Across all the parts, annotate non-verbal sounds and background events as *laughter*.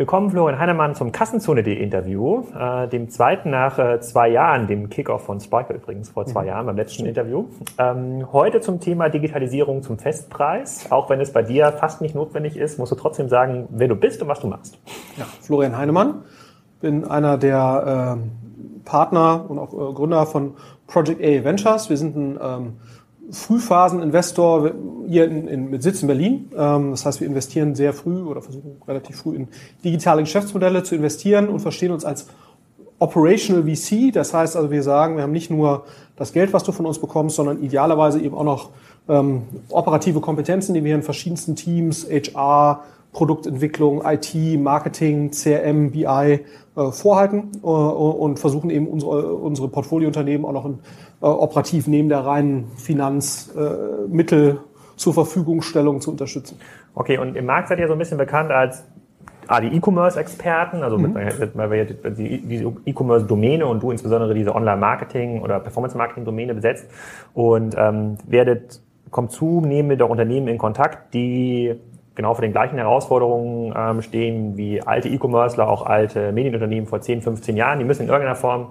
Willkommen, Florian Heinemann, zum Kassenzone.de Interview, äh, dem zweiten nach äh, zwei Jahren, dem Kickoff von Spiker übrigens vor zwei mhm. Jahren beim letzten Interview. Ähm, heute zum Thema Digitalisierung zum Festpreis. Auch wenn es bei dir fast nicht notwendig ist, musst du trotzdem sagen, wer du bist und was du machst. Ja, Florian Heinemann, bin einer der äh, Partner und auch äh, Gründer von Project A Ventures. Wir sind ein ähm, Frühphaseninvestor hier in, in, mit Sitz in Berlin. Ähm, das heißt, wir investieren sehr früh oder versuchen relativ früh in digitale Geschäftsmodelle zu investieren und verstehen uns als Operational VC. Das heißt also, wir sagen, wir haben nicht nur das Geld, was du von uns bekommst, sondern idealerweise eben auch noch ähm, operative Kompetenzen, die wir in verschiedensten Teams, HR, Produktentwicklung, IT, Marketing, CRM, BI äh, vorhalten äh, und versuchen eben unsere, unsere Portfoliounternehmen auch noch in, äh, operativ neben der reinen Finanzmittel äh, zur Verfügungstellung zu unterstützen. Okay, und im Markt seid ihr so ein bisschen bekannt als ah, die E-Commerce-Experten, also mhm. mit, weil wir die, diese E-Commerce-Domäne und du insbesondere diese Online-Marketing- oder Performance-Marketing-Domäne besetzt und ähm, werdet kommt zunehmend auch Unternehmen in Kontakt, die genau vor den gleichen Herausforderungen ähm, stehen wie alte E-Commercer, auch alte Medienunternehmen vor 10, 15 Jahren. Die müssen in irgendeiner Form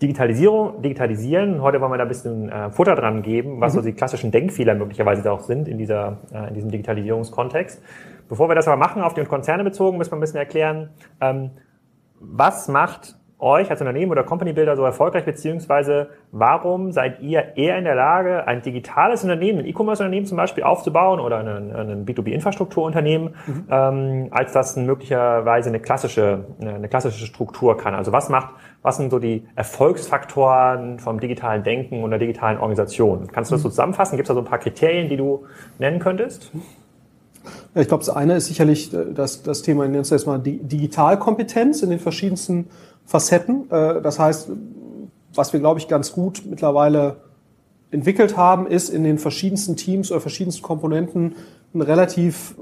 Digitalisierung, digitalisieren. Heute wollen wir da ein bisschen äh, Futter dran geben, was mhm. so die klassischen Denkfehler möglicherweise auch sind in, dieser, äh, in diesem Digitalisierungskontext. Bevor wir das aber machen, auf die Konzerne bezogen, müssen wir ein bisschen erklären, ähm, was macht euch als Unternehmen oder Company Builder so erfolgreich, beziehungsweise warum seid ihr eher in der Lage, ein digitales Unternehmen, ein E-Commerce-Unternehmen zum Beispiel aufzubauen oder ein, ein B2B-Infrastrukturunternehmen, mhm. ähm, als das möglicherweise eine klassische, eine klassische Struktur kann? Also was macht, was sind so die Erfolgsfaktoren vom digitalen Denken und der digitalen Organisation? Kannst du das so mhm. zusammenfassen? Gibt es da so ein paar Kriterien, die du nennen könntest? Ja, ich glaube, das eine ist sicherlich äh, das, das Thema, ich nenne es jetzt mal Digitalkompetenz in den verschiedensten Facetten. Äh, das heißt, was wir, glaube ich, ganz gut mittlerweile entwickelt haben, ist in den verschiedensten Teams oder verschiedensten Komponenten ein relativ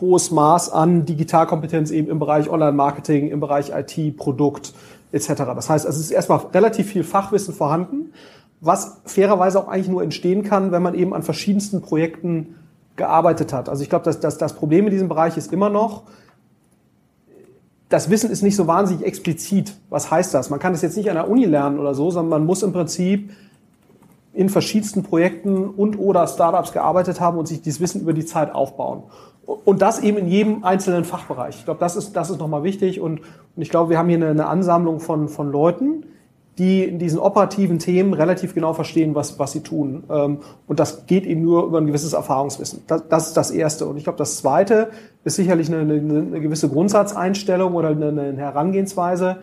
hohes Maß an Digitalkompetenz eben im Bereich Online-Marketing, im Bereich IT, Produkt etc. Das heißt, es ist erstmal relativ viel Fachwissen vorhanden, was fairerweise auch eigentlich nur entstehen kann, wenn man eben an verschiedensten Projekten gearbeitet hat. Also ich glaube, dass, dass das Problem in diesem Bereich ist immer noch, das Wissen ist nicht so wahnsinnig explizit. Was heißt das? Man kann das jetzt nicht an der Uni lernen oder so, sondern man muss im Prinzip in verschiedensten Projekten und oder Startups gearbeitet haben und sich dieses Wissen über die Zeit aufbauen. Und das eben in jedem einzelnen Fachbereich. Ich glaube, das ist, das ist nochmal wichtig und, und ich glaube, wir haben hier eine, eine Ansammlung von, von Leuten, die in diesen operativen Themen relativ genau verstehen, was, was sie tun. Ähm, und das geht eben nur über ein gewisses Erfahrungswissen. Das, das ist das Erste. Und ich glaube, das Zweite ist sicherlich eine, eine, eine gewisse Grundsatzeinstellung oder eine, eine Herangehensweise.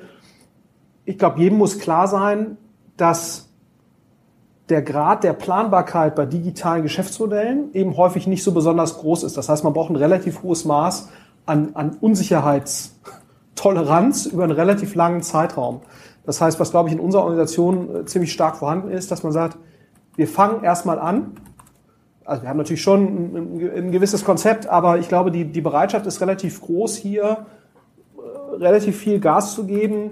Ich glaube, jedem muss klar sein, dass der Grad der Planbarkeit bei digitalen Geschäftsmodellen eben häufig nicht so besonders groß ist. Das heißt, man braucht ein relativ hohes Maß an, an Unsicherheitstoleranz über einen relativ langen Zeitraum. Das heißt, was glaube ich in unserer Organisation äh, ziemlich stark vorhanden ist, dass man sagt, wir fangen erstmal an. Also wir haben natürlich schon ein, ein gewisses Konzept, aber ich glaube, die, die Bereitschaft ist relativ groß, hier äh, relativ viel Gas zu geben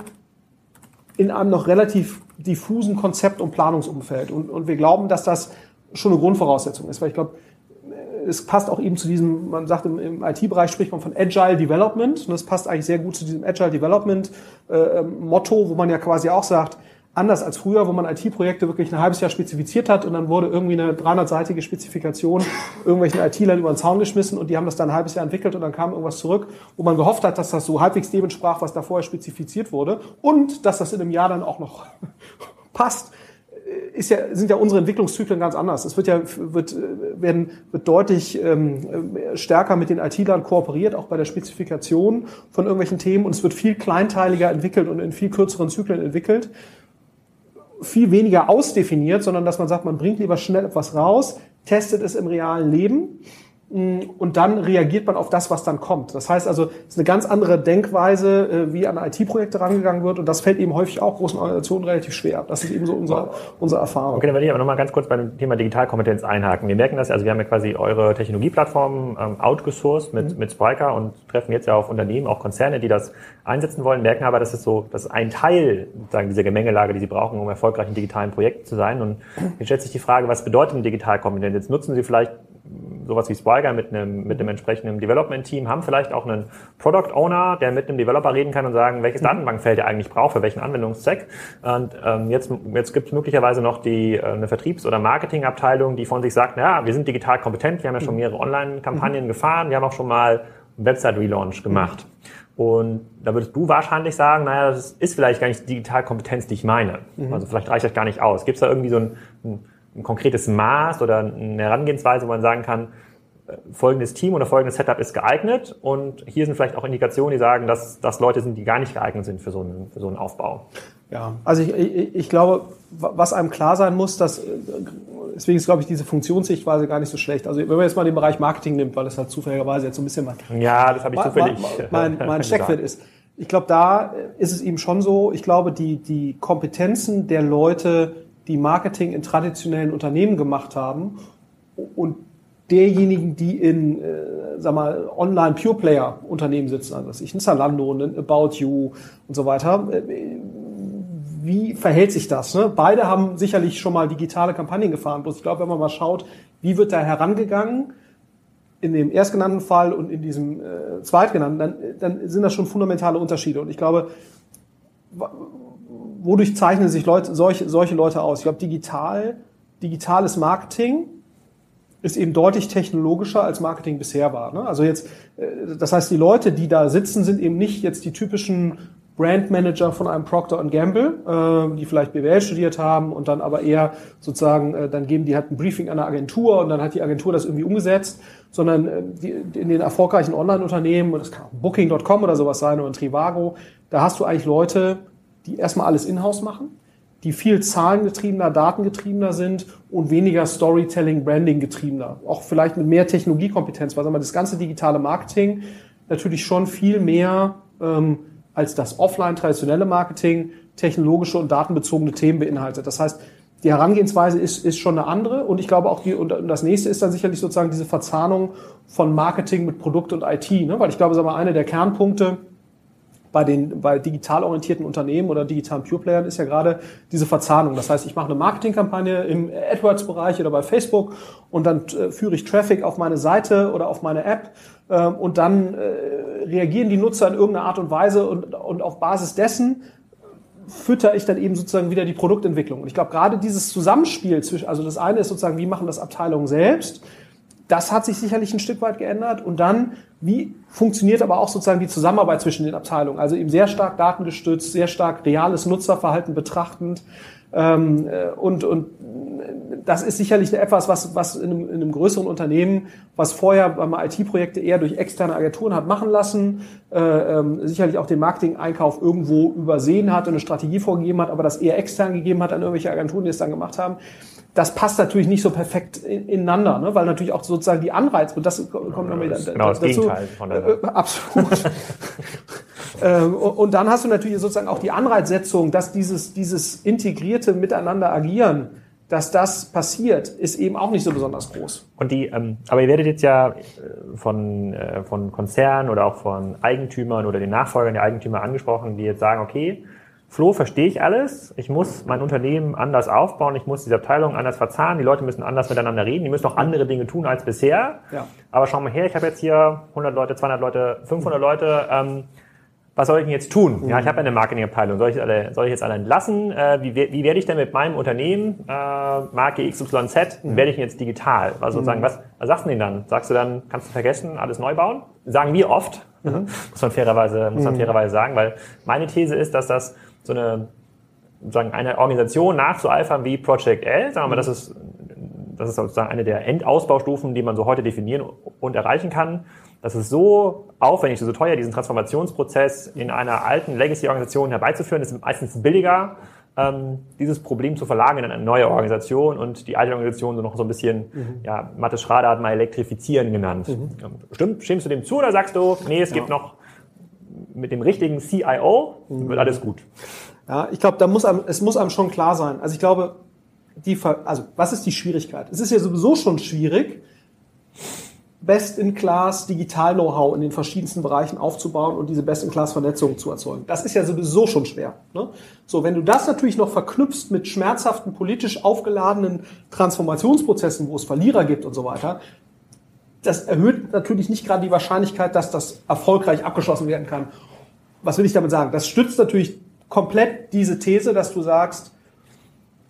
in einem noch relativ diffusen Konzept- und Planungsumfeld. Und, und wir glauben, dass das schon eine Grundvoraussetzung ist, weil ich glaube, es passt auch eben zu diesem, man sagt im, im IT-Bereich spricht man von Agile Development. Und das passt eigentlich sehr gut zu diesem Agile Development äh, ähm, Motto, wo man ja quasi auch sagt, anders als früher, wo man IT-Projekte wirklich ein halbes Jahr spezifiziert hat und dann wurde irgendwie eine 300-seitige Spezifikation irgendwelchen IT-Lern über den Zaun geschmissen und die haben das dann ein halbes Jahr entwickelt und dann kam irgendwas zurück, wo man gehofft hat, dass das so halbwegs dem entsprach, was da vorher spezifiziert wurde und dass das in einem Jahr dann auch noch *laughs* passt ja, sind ja unsere Entwicklungszyklen ganz anders. Es wird ja wird, werden, wird deutlich ähm, stärker mit den IT-Lern kooperiert, auch bei der Spezifikation von irgendwelchen Themen. Und es wird viel kleinteiliger entwickelt und in viel kürzeren Zyklen entwickelt. Viel weniger ausdefiniert, sondern dass man sagt, man bringt lieber schnell etwas raus, testet es im realen Leben und dann reagiert man auf das, was dann kommt. Das heißt also, es ist eine ganz andere Denkweise, äh, wie an IT-Projekte rangegangen wird und das fällt eben häufig auch großen Organisationen relativ schwer. Das ist eben so unsere, unsere Erfahrung. Okay, dann werde ich aber nochmal ganz kurz beim Thema Digitalkompetenz einhaken. Wir merken das, also wir haben ja quasi eure Technologieplattform ähm, outgesourced mit, mhm. mit Spriker und treffen jetzt ja auf Unternehmen, auch Konzerne, die das einsetzen wollen, merken aber, dass es so, dass ein Teil sagen, dieser Gemengelage, die sie brauchen, um erfolgreich in digitalen Projekten zu sein. Und jetzt stellt sich die Frage, was bedeutet denn Digitalkompetenz? Jetzt nutzen Sie vielleicht sowas wie Swiger mit einem, mit einem entsprechenden Development-Team, haben vielleicht auch einen Product Owner, der mit einem Developer reden kann und sagen, welches mhm. Datenbankfeld er eigentlich braucht, für welchen Anwendungszweck. Und ähm, jetzt, jetzt gibt es möglicherweise noch die äh, eine Vertriebs- oder Marketingabteilung, die von sich sagt, ja, wir sind digital kompetent, wir haben ja schon mhm. mehrere Online-Kampagnen mhm. gefahren, wir haben auch schon mal einen Website-Relaunch gemacht. Und da würdest du wahrscheinlich sagen, naja, das ist vielleicht gar nicht die Digitalkompetenz, die ich meine. Mhm. Also vielleicht reicht das gar nicht aus. Gibt es da irgendwie so ein, ein, ein, konkretes Maß oder eine Herangehensweise, wo man sagen kann, folgendes Team oder folgendes Setup ist geeignet und hier sind vielleicht auch Indikationen, die sagen, dass das Leute sind, die gar nicht geeignet sind für so einen, für so einen Aufbau. Ja, also ich, ich, ich glaube, was einem klar sein muss, dass deswegen ist, glaube ich, diese Funktionssichtweise gar nicht so schlecht. Also wenn man jetzt mal den Bereich Marketing nimmt, weil das halt zufälligerweise jetzt so ein bisschen mein, ja, das habe ich zufällig mein, mein, mein *laughs* Steckfeld ist. Ich glaube, da ist es eben schon so, ich glaube, die, die Kompetenzen der Leute, die Marketing in traditionellen Unternehmen gemacht haben und derjenigen, die in, äh, sag mal, Online-Pure-Player-Unternehmen sitzen, also ich, ein Zalando, ein About You und so weiter, äh, wie verhält sich das? Ne? Beide haben sicherlich schon mal digitale Kampagnen gefahren. Bloß ich glaube, wenn man mal schaut, wie wird da herangegangen, in dem erstgenannten Fall und in diesem äh, zweitgenannten, dann, dann sind das schon fundamentale Unterschiede. Und ich glaube, wodurch zeichnen sich Leute, solche, solche Leute aus? Ich glaube, digital, digitales Marketing ist eben deutlich technologischer als Marketing bisher war. Ne? Also jetzt, äh, das heißt, die Leute, die da sitzen, sind eben nicht jetzt die typischen Brandmanager von einem Procter Gamble, äh, die vielleicht BWL studiert haben und dann aber eher sozusagen, äh, dann geben die halt ein Briefing an eine Agentur und dann hat die Agentur das irgendwie umgesetzt, sondern äh, die, in den erfolgreichen Online-Unternehmen, das kann Booking.com oder sowas sein oder ein Trivago, da hast du eigentlich Leute, die erstmal alles in-house machen, die viel zahlengetriebener, datengetriebener sind und weniger Storytelling, Branding getriebener. Auch vielleicht mit mehr Technologiekompetenz, weil sagen wir, das ganze digitale Marketing natürlich schon viel mehr ähm, als das offline traditionelle Marketing technologische und datenbezogene Themen beinhaltet. Das heißt, die Herangehensweise ist, ist schon eine andere und ich glaube auch die, und das nächste ist dann sicherlich sozusagen diese Verzahnung von Marketing mit Produkt und IT, ne? weil ich glaube, sagen wir, eine der Kernpunkte bei den bei digital orientierten Unternehmen oder digitalen Pure Playern ist ja gerade diese Verzahnung. Das heißt, ich mache eine Marketingkampagne im AdWords-Bereich oder bei Facebook und dann äh, führe ich Traffic auf meine Seite oder auf meine App ähm, und dann äh, reagieren die Nutzer in irgendeiner Art und Weise und, und auf Basis dessen fütter ich dann eben sozusagen wieder die Produktentwicklung. Und ich glaube, gerade dieses Zusammenspiel zwischen, also das eine ist sozusagen, wie machen das Abteilungen selbst, das hat sich sicherlich ein Stück weit geändert. Und dann, wie funktioniert aber auch sozusagen die Zusammenarbeit zwischen den Abteilungen? Also eben sehr stark datengestützt, sehr stark reales Nutzerverhalten betrachtend. Ähm, äh, und, und das ist sicherlich etwas, was, was in einem, in einem größeren Unternehmen, was vorher beim IT-Projekte eher durch externe Agenturen hat machen lassen, äh, ähm, sicherlich auch den Marketing-Einkauf irgendwo übersehen hat und eine Strategie vorgegeben hat, aber das eher extern gegeben hat an irgendwelche Agenturen, die es dann gemacht haben. Das passt natürlich nicht so perfekt ineinander, ne? weil natürlich auch sozusagen die Anreiz, und das kommt ja, noch wieder genau das dazu. Gegenteil von der äh, absolut. *laughs* ähm, und dann hast du natürlich sozusagen auch die Anreizsetzung, dass dieses, dieses integrierte Miteinander agieren dass das passiert, ist eben auch nicht so besonders groß. Und die, ähm, aber ihr werdet jetzt ja äh, von, äh, von Konzernen oder auch von Eigentümern oder den Nachfolgern der Eigentümer angesprochen, die jetzt sagen, okay, Flo, verstehe ich alles. Ich muss mein Unternehmen anders aufbauen. Ich muss diese Abteilung anders verzahnen. Die Leute müssen anders miteinander reden. Die müssen auch andere Dinge tun als bisher. Ja. Aber schau mal her, ich habe jetzt hier 100 Leute, 200 Leute, 500 Leute. Ähm, was soll ich denn jetzt tun? Mhm. Ja, ich habe eine Marketingabteilung. Soll ich, alle, soll ich jetzt alle entlassen? Äh, wie, wie werde ich denn mit meinem Unternehmen, äh, Marke XYZ, mhm. werde ich denn jetzt digital? Also sozusagen, mhm. was, was sagst du denn dann? Sagst du dann, kannst du vergessen, alles neu bauen? Sagen wir oft, mhm. muss man fairerweise, muss man mhm. fairerweise sagen, weil meine These ist, dass das so eine, sozusagen eine Organisation nachzueifern wie Project L, sagen wir mal, das ist, das ist sozusagen eine der Endausbaustufen, die man so heute definieren und erreichen kann das ist so aufwendig, so teuer, diesen Transformationsprozess in einer alten Legacy-Organisation herbeizuführen, ist meistens billiger, ähm, dieses Problem zu verlagern in eine neue Organisation und die alte Organisation so noch so ein bisschen, mhm. ja, Mathe Schrader hat mal elektrifizieren genannt. Mhm. Ähm, stimmt, stimmst du dem zu oder sagst du, nee, es ja. gibt noch mit dem richtigen CIO mhm. wird alles gut? Ja, ich glaube, da muss einem, es muss einem schon klar sein. Also ich glaube, die, also was ist die Schwierigkeit? Es ist ja sowieso schon schwierig, Best-in-Class Digital-Know-how in den verschiedensten Bereichen aufzubauen und diese Best-in-Class-Vernetzung zu erzeugen. Das ist ja sowieso schon schwer. Ne? So, wenn du das natürlich noch verknüpfst mit schmerzhaften, politisch aufgeladenen Transformationsprozessen, wo es Verlierer gibt und so weiter, das erhöht natürlich nicht gerade die Wahrscheinlichkeit, dass das erfolgreich abgeschlossen werden kann. Was will ich damit sagen? Das stützt natürlich komplett diese These, dass du sagst,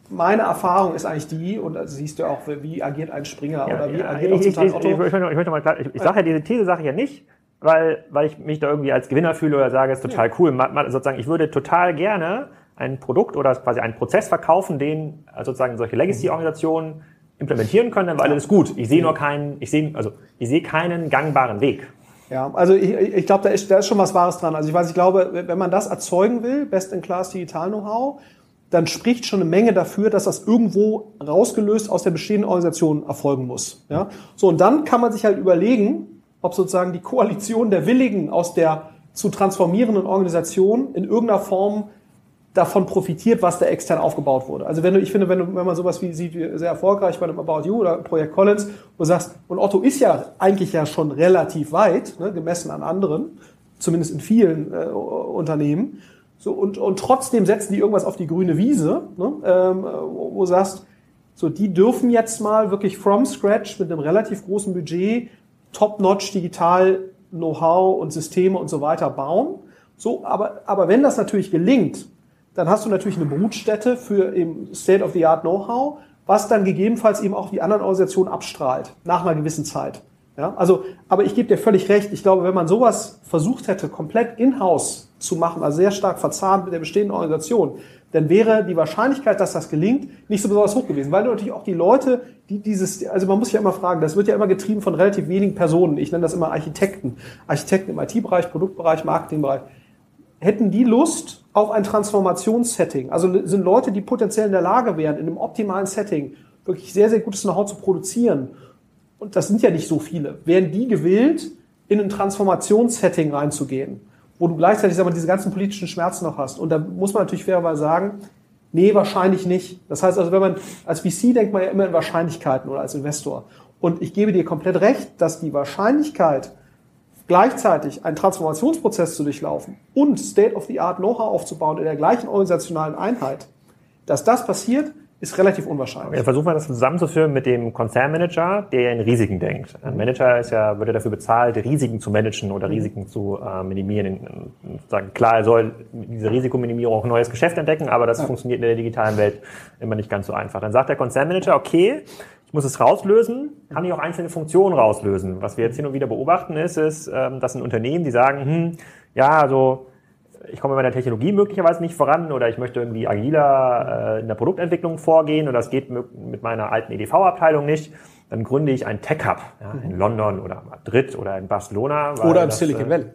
meine Erfahrung ist eigentlich die, und da siehst du auch, wie agiert ein Springer Ja, oder wie ja, agiert ich, auch zum ich, Teil ich, Otto. ich, ich möchte mal klar, ich, ich sage ja, diese These sage ich ja nicht, weil, weil ich mich da irgendwie als Gewinner fühle oder sage, es ist total cool. Ma- ma- sozusagen, ich würde total gerne ein Produkt oder quasi einen Prozess verkaufen, den äh, sozusagen solche Legacy-Organisationen implementieren können, dann war alles gut. Ich sehe nur keinen, ich sehe, also ich sehe keinen gangbaren Weg. Ja, also ich, ich glaube, da ist, da ist schon was Wahres dran. Also ich weiß, ich glaube, wenn man das erzeugen will, Best-in-Class Digital-Know-how, dann spricht schon eine Menge dafür, dass das irgendwo rausgelöst aus der bestehenden Organisation erfolgen muss. Ja? So, und dann kann man sich halt überlegen, ob sozusagen die Koalition der Willigen aus der zu transformierenden Organisation in irgendeiner Form davon profitiert, was da extern aufgebaut wurde. Also wenn du, ich finde, wenn, du, wenn man sowas wie sieht, wie sehr erfolgreich bei dem About You oder Projekt Collins, wo du sagst, und Otto ist ja eigentlich ja schon relativ weit, ne, gemessen an anderen, zumindest in vielen äh, Unternehmen, so, und, und trotzdem setzen die irgendwas auf die grüne Wiese, ne, ähm, wo, wo du sagst, so, die dürfen jetzt mal wirklich from scratch mit einem relativ großen Budget top-notch digital Know-how und Systeme und so weiter bauen. So, aber, aber wenn das natürlich gelingt, dann hast du natürlich eine Brutstätte für eben State-of-the-Art Know-how, was dann gegebenenfalls eben auch die anderen Organisationen abstrahlt, nach einer gewissen Zeit. Ja, also, aber ich gebe dir völlig recht. Ich glaube, wenn man sowas versucht hätte, komplett in-house zu machen, also sehr stark verzahnt mit der bestehenden Organisation, dann wäre die Wahrscheinlichkeit, dass das gelingt, nicht so besonders hoch gewesen. Weil natürlich auch die Leute, die dieses, also man muss ja immer fragen, das wird ja immer getrieben von relativ wenigen Personen. Ich nenne das immer Architekten. Architekten im IT-Bereich, Produktbereich, Marketingbereich. Hätten die Lust auf ein Transformationssetting? Also sind Leute, die potenziell in der Lage wären, in einem optimalen Setting wirklich sehr, sehr gutes Know-how zu produzieren. Und das sind ja nicht so viele. Wären die gewillt, in ein Transformationssetting reinzugehen? wo du gleichzeitig mal, diese ganzen politischen Schmerzen noch hast. Und da muss man natürlich fairerweise sagen, nee, wahrscheinlich nicht. Das heißt also, wenn man als VC denkt man ja immer in Wahrscheinlichkeiten oder als Investor. Und ich gebe dir komplett recht, dass die Wahrscheinlichkeit, gleichzeitig einen Transformationsprozess zu durchlaufen und State-of-the-Art Know-how aufzubauen in der gleichen organisationalen Einheit, dass das passiert, ist relativ unwahrscheinlich. Wir versuchen mal das zusammenzuführen mit dem Konzernmanager, der ja in Risiken denkt. Ein Manager ist ja, wird ja dafür bezahlt, Risiken zu managen oder Risiken zu äh, minimieren. Sagen, klar, er soll diese Risikominimierung auch ein neues Geschäft entdecken, aber das ja. funktioniert in der digitalen Welt immer nicht ganz so einfach. Dann sagt der Konzernmanager, okay, ich muss es rauslösen, kann ich auch einzelne Funktionen rauslösen. Was wir jetzt hin und wieder beobachten ist, ist, ähm, dass ein Unternehmen, die sagen, hm, ja, also ich komme mit meiner Technologie möglicherweise nicht voran oder ich möchte irgendwie agiler äh, in der Produktentwicklung vorgehen oder das geht mit meiner alten EDV-Abteilung nicht, dann gründe ich einen Tech-Hub ja, in London oder Madrid oder in Barcelona. Oder im Silicon Valley.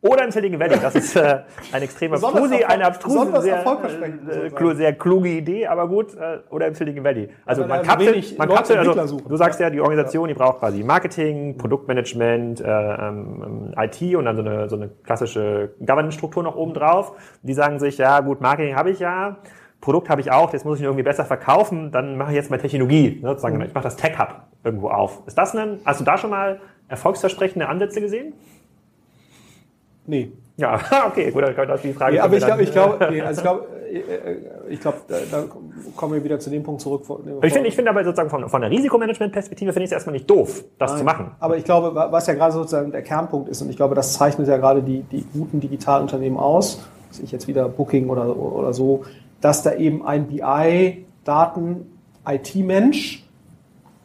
Oder im Silicon Valley. Das ist äh, eine extrem abstruse, eine abstruse, sehr, äh, sehr kluge Idee, aber gut. Äh, oder im Silicon Valley. Also man kapselt, man kapselt also, du sagst ja, die Organisation, die braucht quasi Marketing, Produktmanagement, äh, ähm, IT und dann so eine, so eine klassische Governance-Struktur noch oben drauf. Die sagen sich, ja gut, Marketing habe ich ja, Produkt habe ich auch, jetzt muss ich irgendwie besser verkaufen, dann mache ich jetzt mal Technologie. Ne, sozusagen, Ich mache das Tech-Hub irgendwo auf. Ist das ein, hast du da schon mal erfolgsversprechende Ansätze gesehen? Nee. Ja, *laughs* okay, gut, dann kann ich die Frage. Nee, aber ich glaube, ich glaube, nee, *laughs* also ich glaube, ich glaube, da, da kommen wir wieder zu dem Punkt zurück. Ich finde, ich finde aber sozusagen von, von der Risikomanagement-Perspektive finde ich es erstmal nicht doof, das Nein, zu machen. Aber ich glaube, was ja gerade sozusagen der Kernpunkt ist, und ich glaube, das zeichnet ja gerade die, die guten Digitalunternehmen aus, sehe ich jetzt wieder Booking oder, oder so, dass da eben ein BI-Daten-IT-Mensch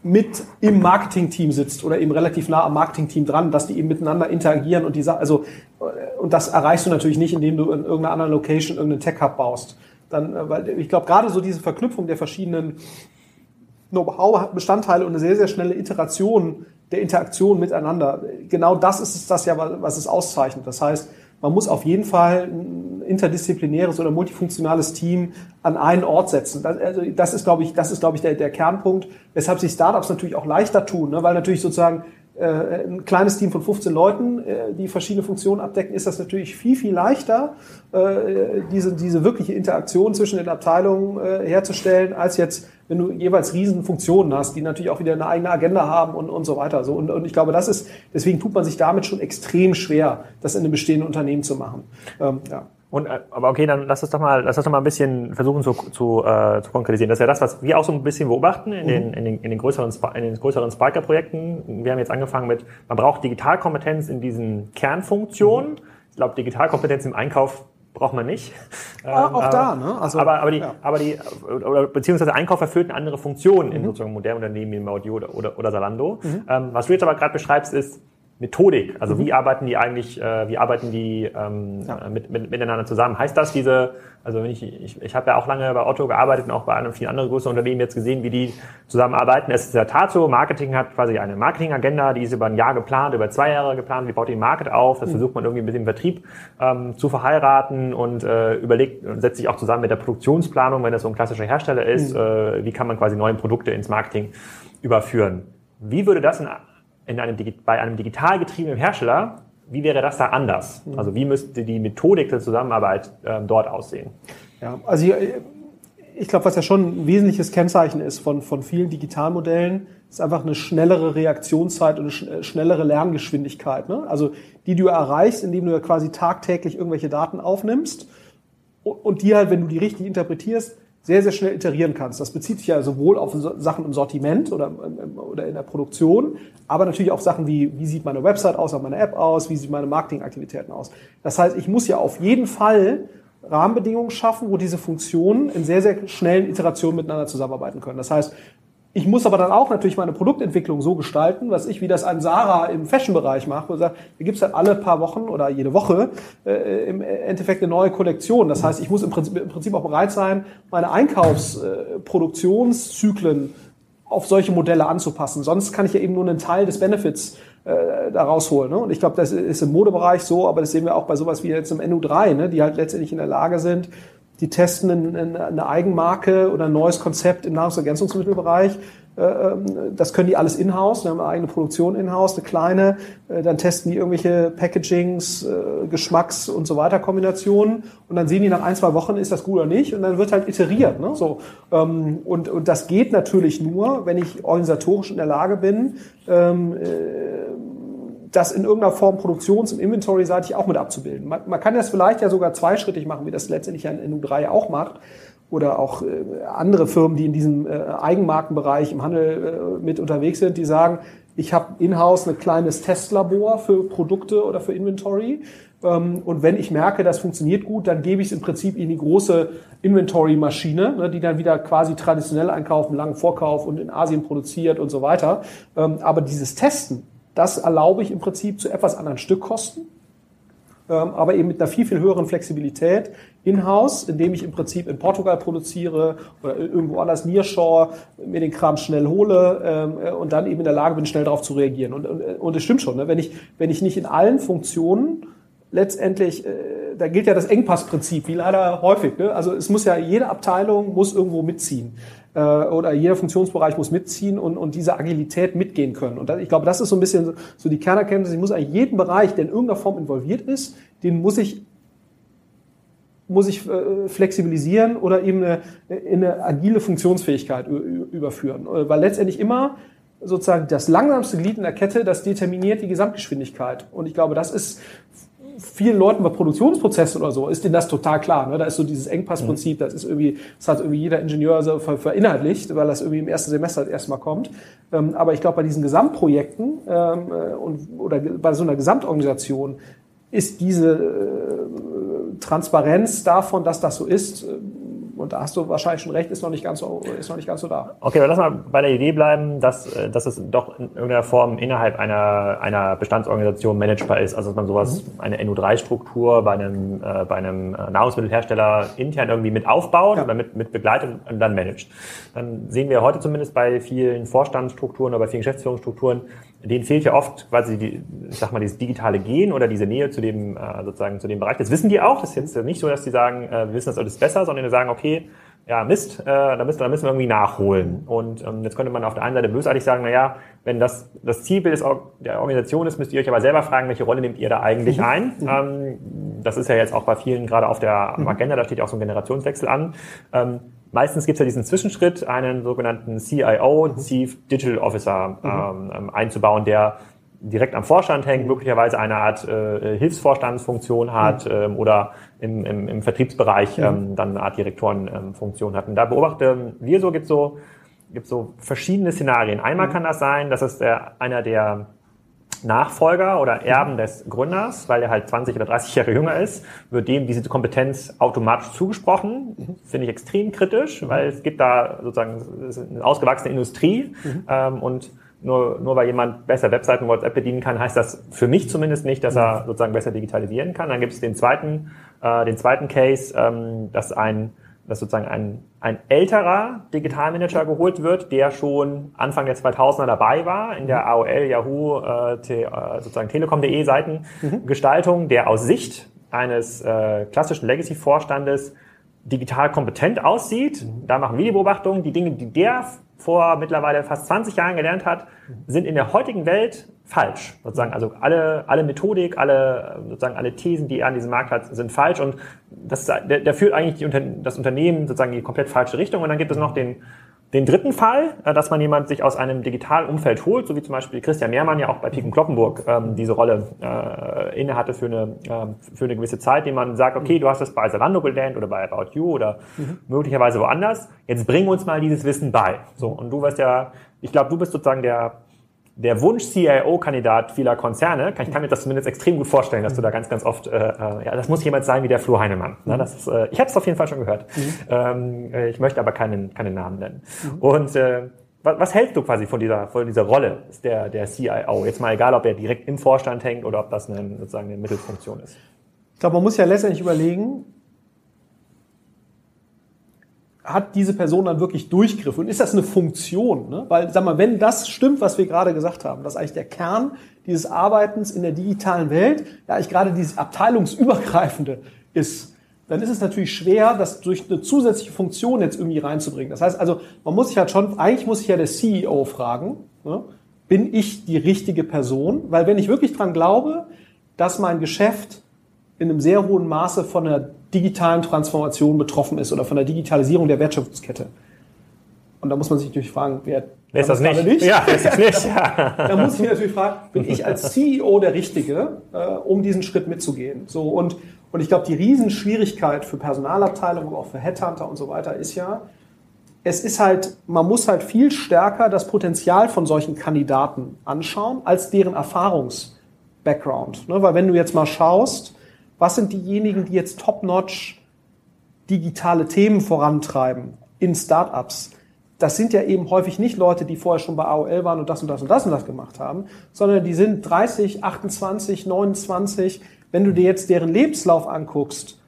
mit im Marketing-Team sitzt oder eben relativ nah am Marketing-Team dran, dass die eben miteinander interagieren und die also und das erreichst du natürlich nicht, indem du in irgendeiner anderen Location irgendeinen Tech-Hub baust. Dann, weil ich glaube, gerade so diese Verknüpfung der verschiedenen Know-how-Bestandteile und eine sehr, sehr schnelle Iteration der Interaktion miteinander, genau das ist es das ja, was es auszeichnet. Das heißt, man muss auf jeden Fall ein interdisziplinäres oder multifunktionales Team an einen Ort setzen. Das, also das ist, glaube ich, das ist, glaube ich, der, der Kernpunkt, weshalb sich Startups natürlich auch leichter tun, ne? weil natürlich sozusagen ein kleines Team von 15 Leuten, äh, die verschiedene Funktionen abdecken, ist das natürlich viel, viel leichter, äh, diese, diese wirkliche Interaktion zwischen den Abteilungen herzustellen, als jetzt, wenn du jeweils riesen Funktionen hast, die natürlich auch wieder eine eigene Agenda haben und, und so weiter. So, und, und ich glaube, das ist, deswegen tut man sich damit schon extrem schwer, das in einem bestehenden Unternehmen zu machen. Ähm, ja. Und, äh, aber okay, dann lass uns doch mal, lass uns doch mal ein bisschen versuchen zu, zu, äh, zu konkretisieren. Das ist ja das, was wir auch so ein bisschen beobachten in den, mhm. in den, in den größeren, in den größeren Spiker-Projekten. Wir haben jetzt angefangen mit, man braucht Digitalkompetenz in diesen Kernfunktionen. Mhm. Ich glaube, Digitalkompetenz im Einkauf braucht man nicht. Ah, auch ähm, da, ne? Also, aber, aber die, ja. aber die, oder, beziehungsweise Einkauf erfüllt eine andere Funktion mhm. in sozusagen modernen Unternehmen wie Audio oder, oder, oder Salando. Mhm. Ähm, was du jetzt aber gerade beschreibst, ist, Methodik. Also mhm. wie arbeiten die eigentlich, äh, wie arbeiten die ähm, ja. mit, mit, miteinander zusammen? Heißt das diese, also wenn ich, ich, ich habe ja auch lange bei Otto gearbeitet und auch bei einem vielen anderen größeren Unternehmen jetzt gesehen, wie die zusammenarbeiten. Es ist in der Tat so, Marketing hat quasi eine Marketingagenda, die ist über ein Jahr geplant, über zwei Jahre geplant, wie baut die Market auf, das mhm. versucht man irgendwie mit dem Vertrieb ähm, zu verheiraten und äh, überlegt und setzt sich auch zusammen mit der Produktionsplanung, wenn das so ein klassischer Hersteller ist, mhm. äh, wie kann man quasi neue Produkte ins Marketing überführen. Wie würde das in in einem, bei einem digital getriebenen Hersteller, wie wäre das da anders? Mhm. Also wie müsste die Methodik der Zusammenarbeit äh, dort aussehen? Ja, also ich, ich glaube, was ja schon ein wesentliches Kennzeichen ist von, von vielen Digitalmodellen, ist einfach eine schnellere Reaktionszeit und eine schnellere Lerngeschwindigkeit. Ne? Also die du erreichst, indem du ja quasi tagtäglich irgendwelche Daten aufnimmst und die halt, wenn du die richtig interpretierst, sehr, sehr schnell iterieren kannst. Das bezieht sich ja sowohl auf Sachen im Sortiment oder, oder in der Produktion, aber natürlich auch Sachen wie, wie sieht meine Website aus, meine App aus, wie sieht meine Marketingaktivitäten aus. Das heißt, ich muss ja auf jeden Fall Rahmenbedingungen schaffen, wo diese Funktionen in sehr, sehr schnellen Iterationen miteinander zusammenarbeiten können. Das heißt, ich muss aber dann auch natürlich meine Produktentwicklung so gestalten, was ich, wie das ein Sarah im Fashion-Bereich macht, wo er sagt, da gibt's halt alle paar Wochen oder jede Woche äh, im Endeffekt eine neue Kollektion. Das heißt, ich muss im Prinzip, im Prinzip auch bereit sein, meine Einkaufsproduktionszyklen äh, auf solche Modelle anzupassen. Sonst kann ich ja eben nur einen Teil des Benefits äh, da rausholen. Ne? Und ich glaube, das ist im Modebereich so, aber das sehen wir auch bei sowas wie jetzt im NU3, ne? die halt letztendlich in der Lage sind, die testen eine Eigenmarke oder ein neues Konzept im Nahrungsergänzungsmittelbereich. Äh, ähm, das können die alles in-house, wir haben eine eigene Produktion in-house, eine kleine. Äh, dann testen die irgendwelche Packagings, äh, Geschmacks und so weiter Kombinationen und dann sehen die nach ein, zwei Wochen, ist das gut oder nicht und dann wird halt iteriert. Ne? So, ähm, und, und das geht natürlich nur, wenn ich organisatorisch in der Lage bin, ähm, das in irgendeiner Form produktions- und inventory-seitig auch mit abzubilden. Man, man, kann das vielleicht ja sogar zweischrittig machen, wie das letztendlich ein NU3 auch macht. Oder auch äh, andere Firmen, die in diesem äh, Eigenmarkenbereich im Handel äh, mit unterwegs sind, die sagen, ich habe in-house ein kleines Testlabor für Produkte oder für Inventory. Ähm, und wenn ich merke, das funktioniert gut, dann gebe ich es im Prinzip in die große Inventory-Maschine, ne, die dann wieder quasi traditionell einkaufen, langen Vorkauf und in Asien produziert und so weiter. Ähm, aber dieses Testen, das erlaube ich im Prinzip zu etwas anderen Stückkosten, ähm, aber eben mit einer viel, viel höheren Flexibilität in-house, indem ich im Prinzip in Portugal produziere oder irgendwo anders Nearshore, mir den Kram schnell hole ähm, äh, und dann eben in der Lage bin, schnell darauf zu reagieren. Und, und, und es stimmt schon, ne? wenn, ich, wenn ich nicht in allen Funktionen letztendlich, äh, da gilt ja das Engpassprinzip, wie leider häufig. Ne? Also es muss ja, jede Abteilung muss irgendwo mitziehen äh, oder jeder Funktionsbereich muss mitziehen und, und diese Agilität mitgehen können. Und das, ich glaube, das ist so ein bisschen so die Kernerkenntnis. Ich muss eigentlich jeden Bereich, der in irgendeiner Form involviert ist, den muss ich muss ich äh, flexibilisieren oder eben eine, in eine agile Funktionsfähigkeit überführen. Äh, weil letztendlich immer sozusagen das langsamste Glied in der Kette, das determiniert die Gesamtgeschwindigkeit. Und ich glaube, das ist vielen Leuten bei Produktionsprozessen oder so ist denen das total klar. Ne? Da ist so dieses Engpassprinzip, das ist irgendwie, das hat irgendwie jeder Ingenieur so verinnerlicht, weil das irgendwie im ersten Semester erstmal kommt. Ähm, aber ich glaube, bei diesen Gesamtprojekten ähm, äh, und, oder bei so einer Gesamtorganisation ist diese äh, Transparenz davon, dass das so ist, äh, und da hast du wahrscheinlich schon recht, ist noch nicht ganz so, ist noch nicht ganz so da. Okay, aber lass mal bei der Idee bleiben, dass, äh, dass es doch in irgendeiner Form innerhalb einer, einer Bestandsorganisation managebar ist. Also dass man sowas, mhm. eine NU3-Struktur bei einem, äh, bei einem äh, Nahrungsmittelhersteller intern irgendwie mit aufbaut ja. oder mit, mit begleitet und dann managt. Dann sehen wir heute zumindest bei vielen Vorstandsstrukturen oder bei vielen Geschäftsführungsstrukturen, denen fehlt ja oft quasi die, ich sag mal, dieses digitale Gehen oder diese Nähe zu dem, äh, sozusagen zu dem Bereich. Das wissen die auch. Das ist jetzt nicht so, dass die sagen, äh, wir wissen das alles besser, sondern die sagen, okay, ja, Mist, äh, da, müssen, da müssen wir irgendwie nachholen. Und ähm, jetzt könnte man auf der einen Seite bösartig sagen, na ja, wenn das das Zielbild des, der Organisation ist, müsst ihr euch aber selber fragen, welche Rolle nehmt ihr da eigentlich mhm. ein? Mhm. Ähm, das ist ja jetzt auch bei vielen gerade auf der mhm. Agenda, da steht ja auch so ein Generationswechsel an. Ähm, Meistens gibt es ja diesen Zwischenschritt, einen sogenannten CIO, Chief Digital Officer, mhm. ähm, einzubauen, der direkt am Vorstand hängt, möglicherweise eine Art äh, Hilfsvorstandsfunktion hat ähm, oder im, im, im Vertriebsbereich ähm, dann eine Art Direktorenfunktion hat. Und da beobachten wir so, gibt so gibt so verschiedene Szenarien. Einmal kann das sein, dass es der, einer der Nachfolger oder Erben des Gründers, weil er halt 20 oder 30 Jahre jünger ist, wird dem diese Kompetenz automatisch zugesprochen. Finde ich extrem kritisch, weil es gibt da sozusagen eine ausgewachsene Industrie ähm, und nur, nur weil jemand besser Webseiten WhatsApp bedienen kann, heißt das für mich zumindest nicht, dass er sozusagen besser digitalisieren kann. Dann gibt es den zweiten, äh, den zweiten Case, ähm, dass ein dass sozusagen ein, ein älterer Digitalmanager geholt wird, der schon Anfang der 2000er dabei war in der AOL, Yahoo, äh, te, äh, sozusagen Telekom.de Seitengestaltung, mhm. der aus Sicht eines äh, klassischen Legacy-Vorstandes digital kompetent aussieht. Mhm. Da machen wir die Beobachtungen. Die Dinge, die der vor mittlerweile fast 20 Jahren gelernt hat, sind in der heutigen Welt falsch. Sozusagen, also alle, alle Methodik, alle, sozusagen alle Thesen, die er an diesem Markt hat, sind falsch und das, der, der führt eigentlich die, das Unternehmen sozusagen in die komplett falsche Richtung. Und dann gibt es noch den, den dritten Fall, äh, dass man jemand sich aus einem digitalen Umfeld holt, so wie zum Beispiel Christian Mehrmann ja auch bei Piken Kloppenburg ähm, diese Rolle äh, innehatte für eine, äh, für eine gewisse Zeit, den man sagt, okay, du hast das bei Zalando gelernt oder bei About You oder mhm. möglicherweise woanders, jetzt bring uns mal dieses Wissen bei. So, und du wirst ja, ich glaube, du bist sozusagen der der Wunsch-CIO-Kandidat vieler Konzerne, kann, ich kann mir das zumindest extrem gut vorstellen, dass du da ganz, ganz oft, äh, äh ja, das muss jemand sein wie der Flo Heinemann. Ne? Das ist, äh, ich habe es auf jeden Fall schon gehört. Mhm. Ähm, äh, ich möchte aber keinen, keinen Namen nennen. Mhm. Und äh, was, was hältst du quasi von dieser, von dieser Rolle der, der CIO? Jetzt mal egal, ob er direkt im Vorstand hängt oder ob das eine, sozusagen eine Mittelfunktion ist. Ich glaube, man muss ja letztendlich überlegen, hat diese Person dann wirklich Durchgriff und ist das eine Funktion? Ne? Weil, sag mal, wenn das stimmt, was wir gerade gesagt haben, dass eigentlich der Kern dieses Arbeitens in der digitalen Welt, ja eigentlich gerade dieses abteilungsübergreifende ist, dann ist es natürlich schwer, das durch eine zusätzliche Funktion jetzt irgendwie reinzubringen. Das heißt also, man muss sich halt schon, eigentlich muss sich ja der CEO fragen, ne? bin ich die richtige Person? Weil wenn ich wirklich dran glaube, dass mein Geschäft in einem sehr hohen Maße von der digitalen Transformation betroffen ist oder von der Digitalisierung der Wertschöpfungskette. Und da muss man sich natürlich fragen, wer, wer ist das nicht? nicht? *laughs* Ja, ist das nicht? da muss ich mich natürlich fragen, bin ich als CEO der Richtige, äh, um diesen Schritt mitzugehen? So und und ich glaube, die Riesenschwierigkeit für Personalabteilungen, aber auch für Headhunter und so weiter ist ja, es ist halt, man muss halt viel stärker das Potenzial von solchen Kandidaten anschauen, als deren Erfahrungs-Background. Ne? Weil wenn du jetzt mal schaust, was sind diejenigen, die jetzt top-notch digitale Themen vorantreiben in Startups? Das sind ja eben häufig nicht Leute, die vorher schon bei AOL waren und das und das und das und das gemacht haben, sondern die sind 30, 28, 29. Wenn du dir jetzt deren Lebenslauf anguckst,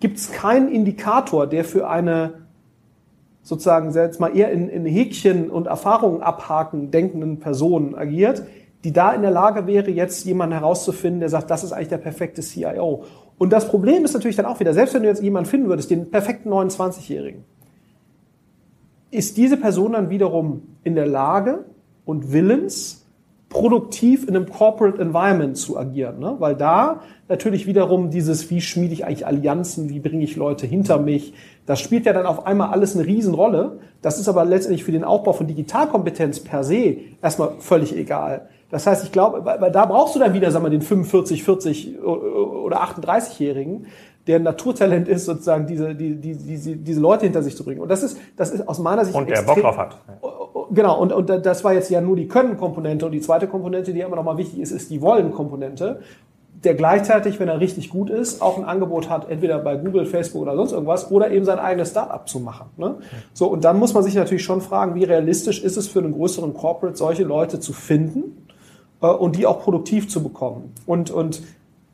gibt es keinen Indikator, der für eine sozusagen jetzt mal eher in, in Häkchen und Erfahrungen abhaken denkenden Person agiert, die da in der Lage wäre, jetzt jemanden herauszufinden, der sagt, das ist eigentlich der perfekte CIO. Und das Problem ist natürlich dann auch wieder, selbst wenn du jetzt jemanden finden würdest, den perfekten 29-Jährigen, ist diese Person dann wiederum in der Lage und willens, produktiv in einem Corporate Environment zu agieren. Ne? Weil da natürlich wiederum dieses, wie schmiede ich eigentlich Allianzen, wie bringe ich Leute hinter mich, das spielt ja dann auf einmal alles eine Riesenrolle. Das ist aber letztendlich für den Aufbau von Digitalkompetenz per se erstmal völlig egal. Das heißt, ich glaube, weil da brauchst du dann wieder, sagen wir, den 45, 40 oder 38-Jährigen, der ein Naturtalent ist, sozusagen diese, die, die, diese, diese Leute hinter sich zu bringen. Und das ist, das ist aus meiner Sicht. Und der Bock drauf hat. Genau, und, und das war jetzt ja nur die Können-Komponente. Und die zweite Komponente, die immer noch mal wichtig ist, ist die Wollen-Komponente. Der gleichzeitig, wenn er richtig gut ist, auch ein Angebot hat, entweder bei Google, Facebook oder sonst irgendwas, oder eben sein eigenes Startup zu machen. Ne? So, und dann muss man sich natürlich schon fragen, wie realistisch ist es für einen größeren Corporate, solche Leute zu finden und die auch produktiv zu bekommen. Und, und,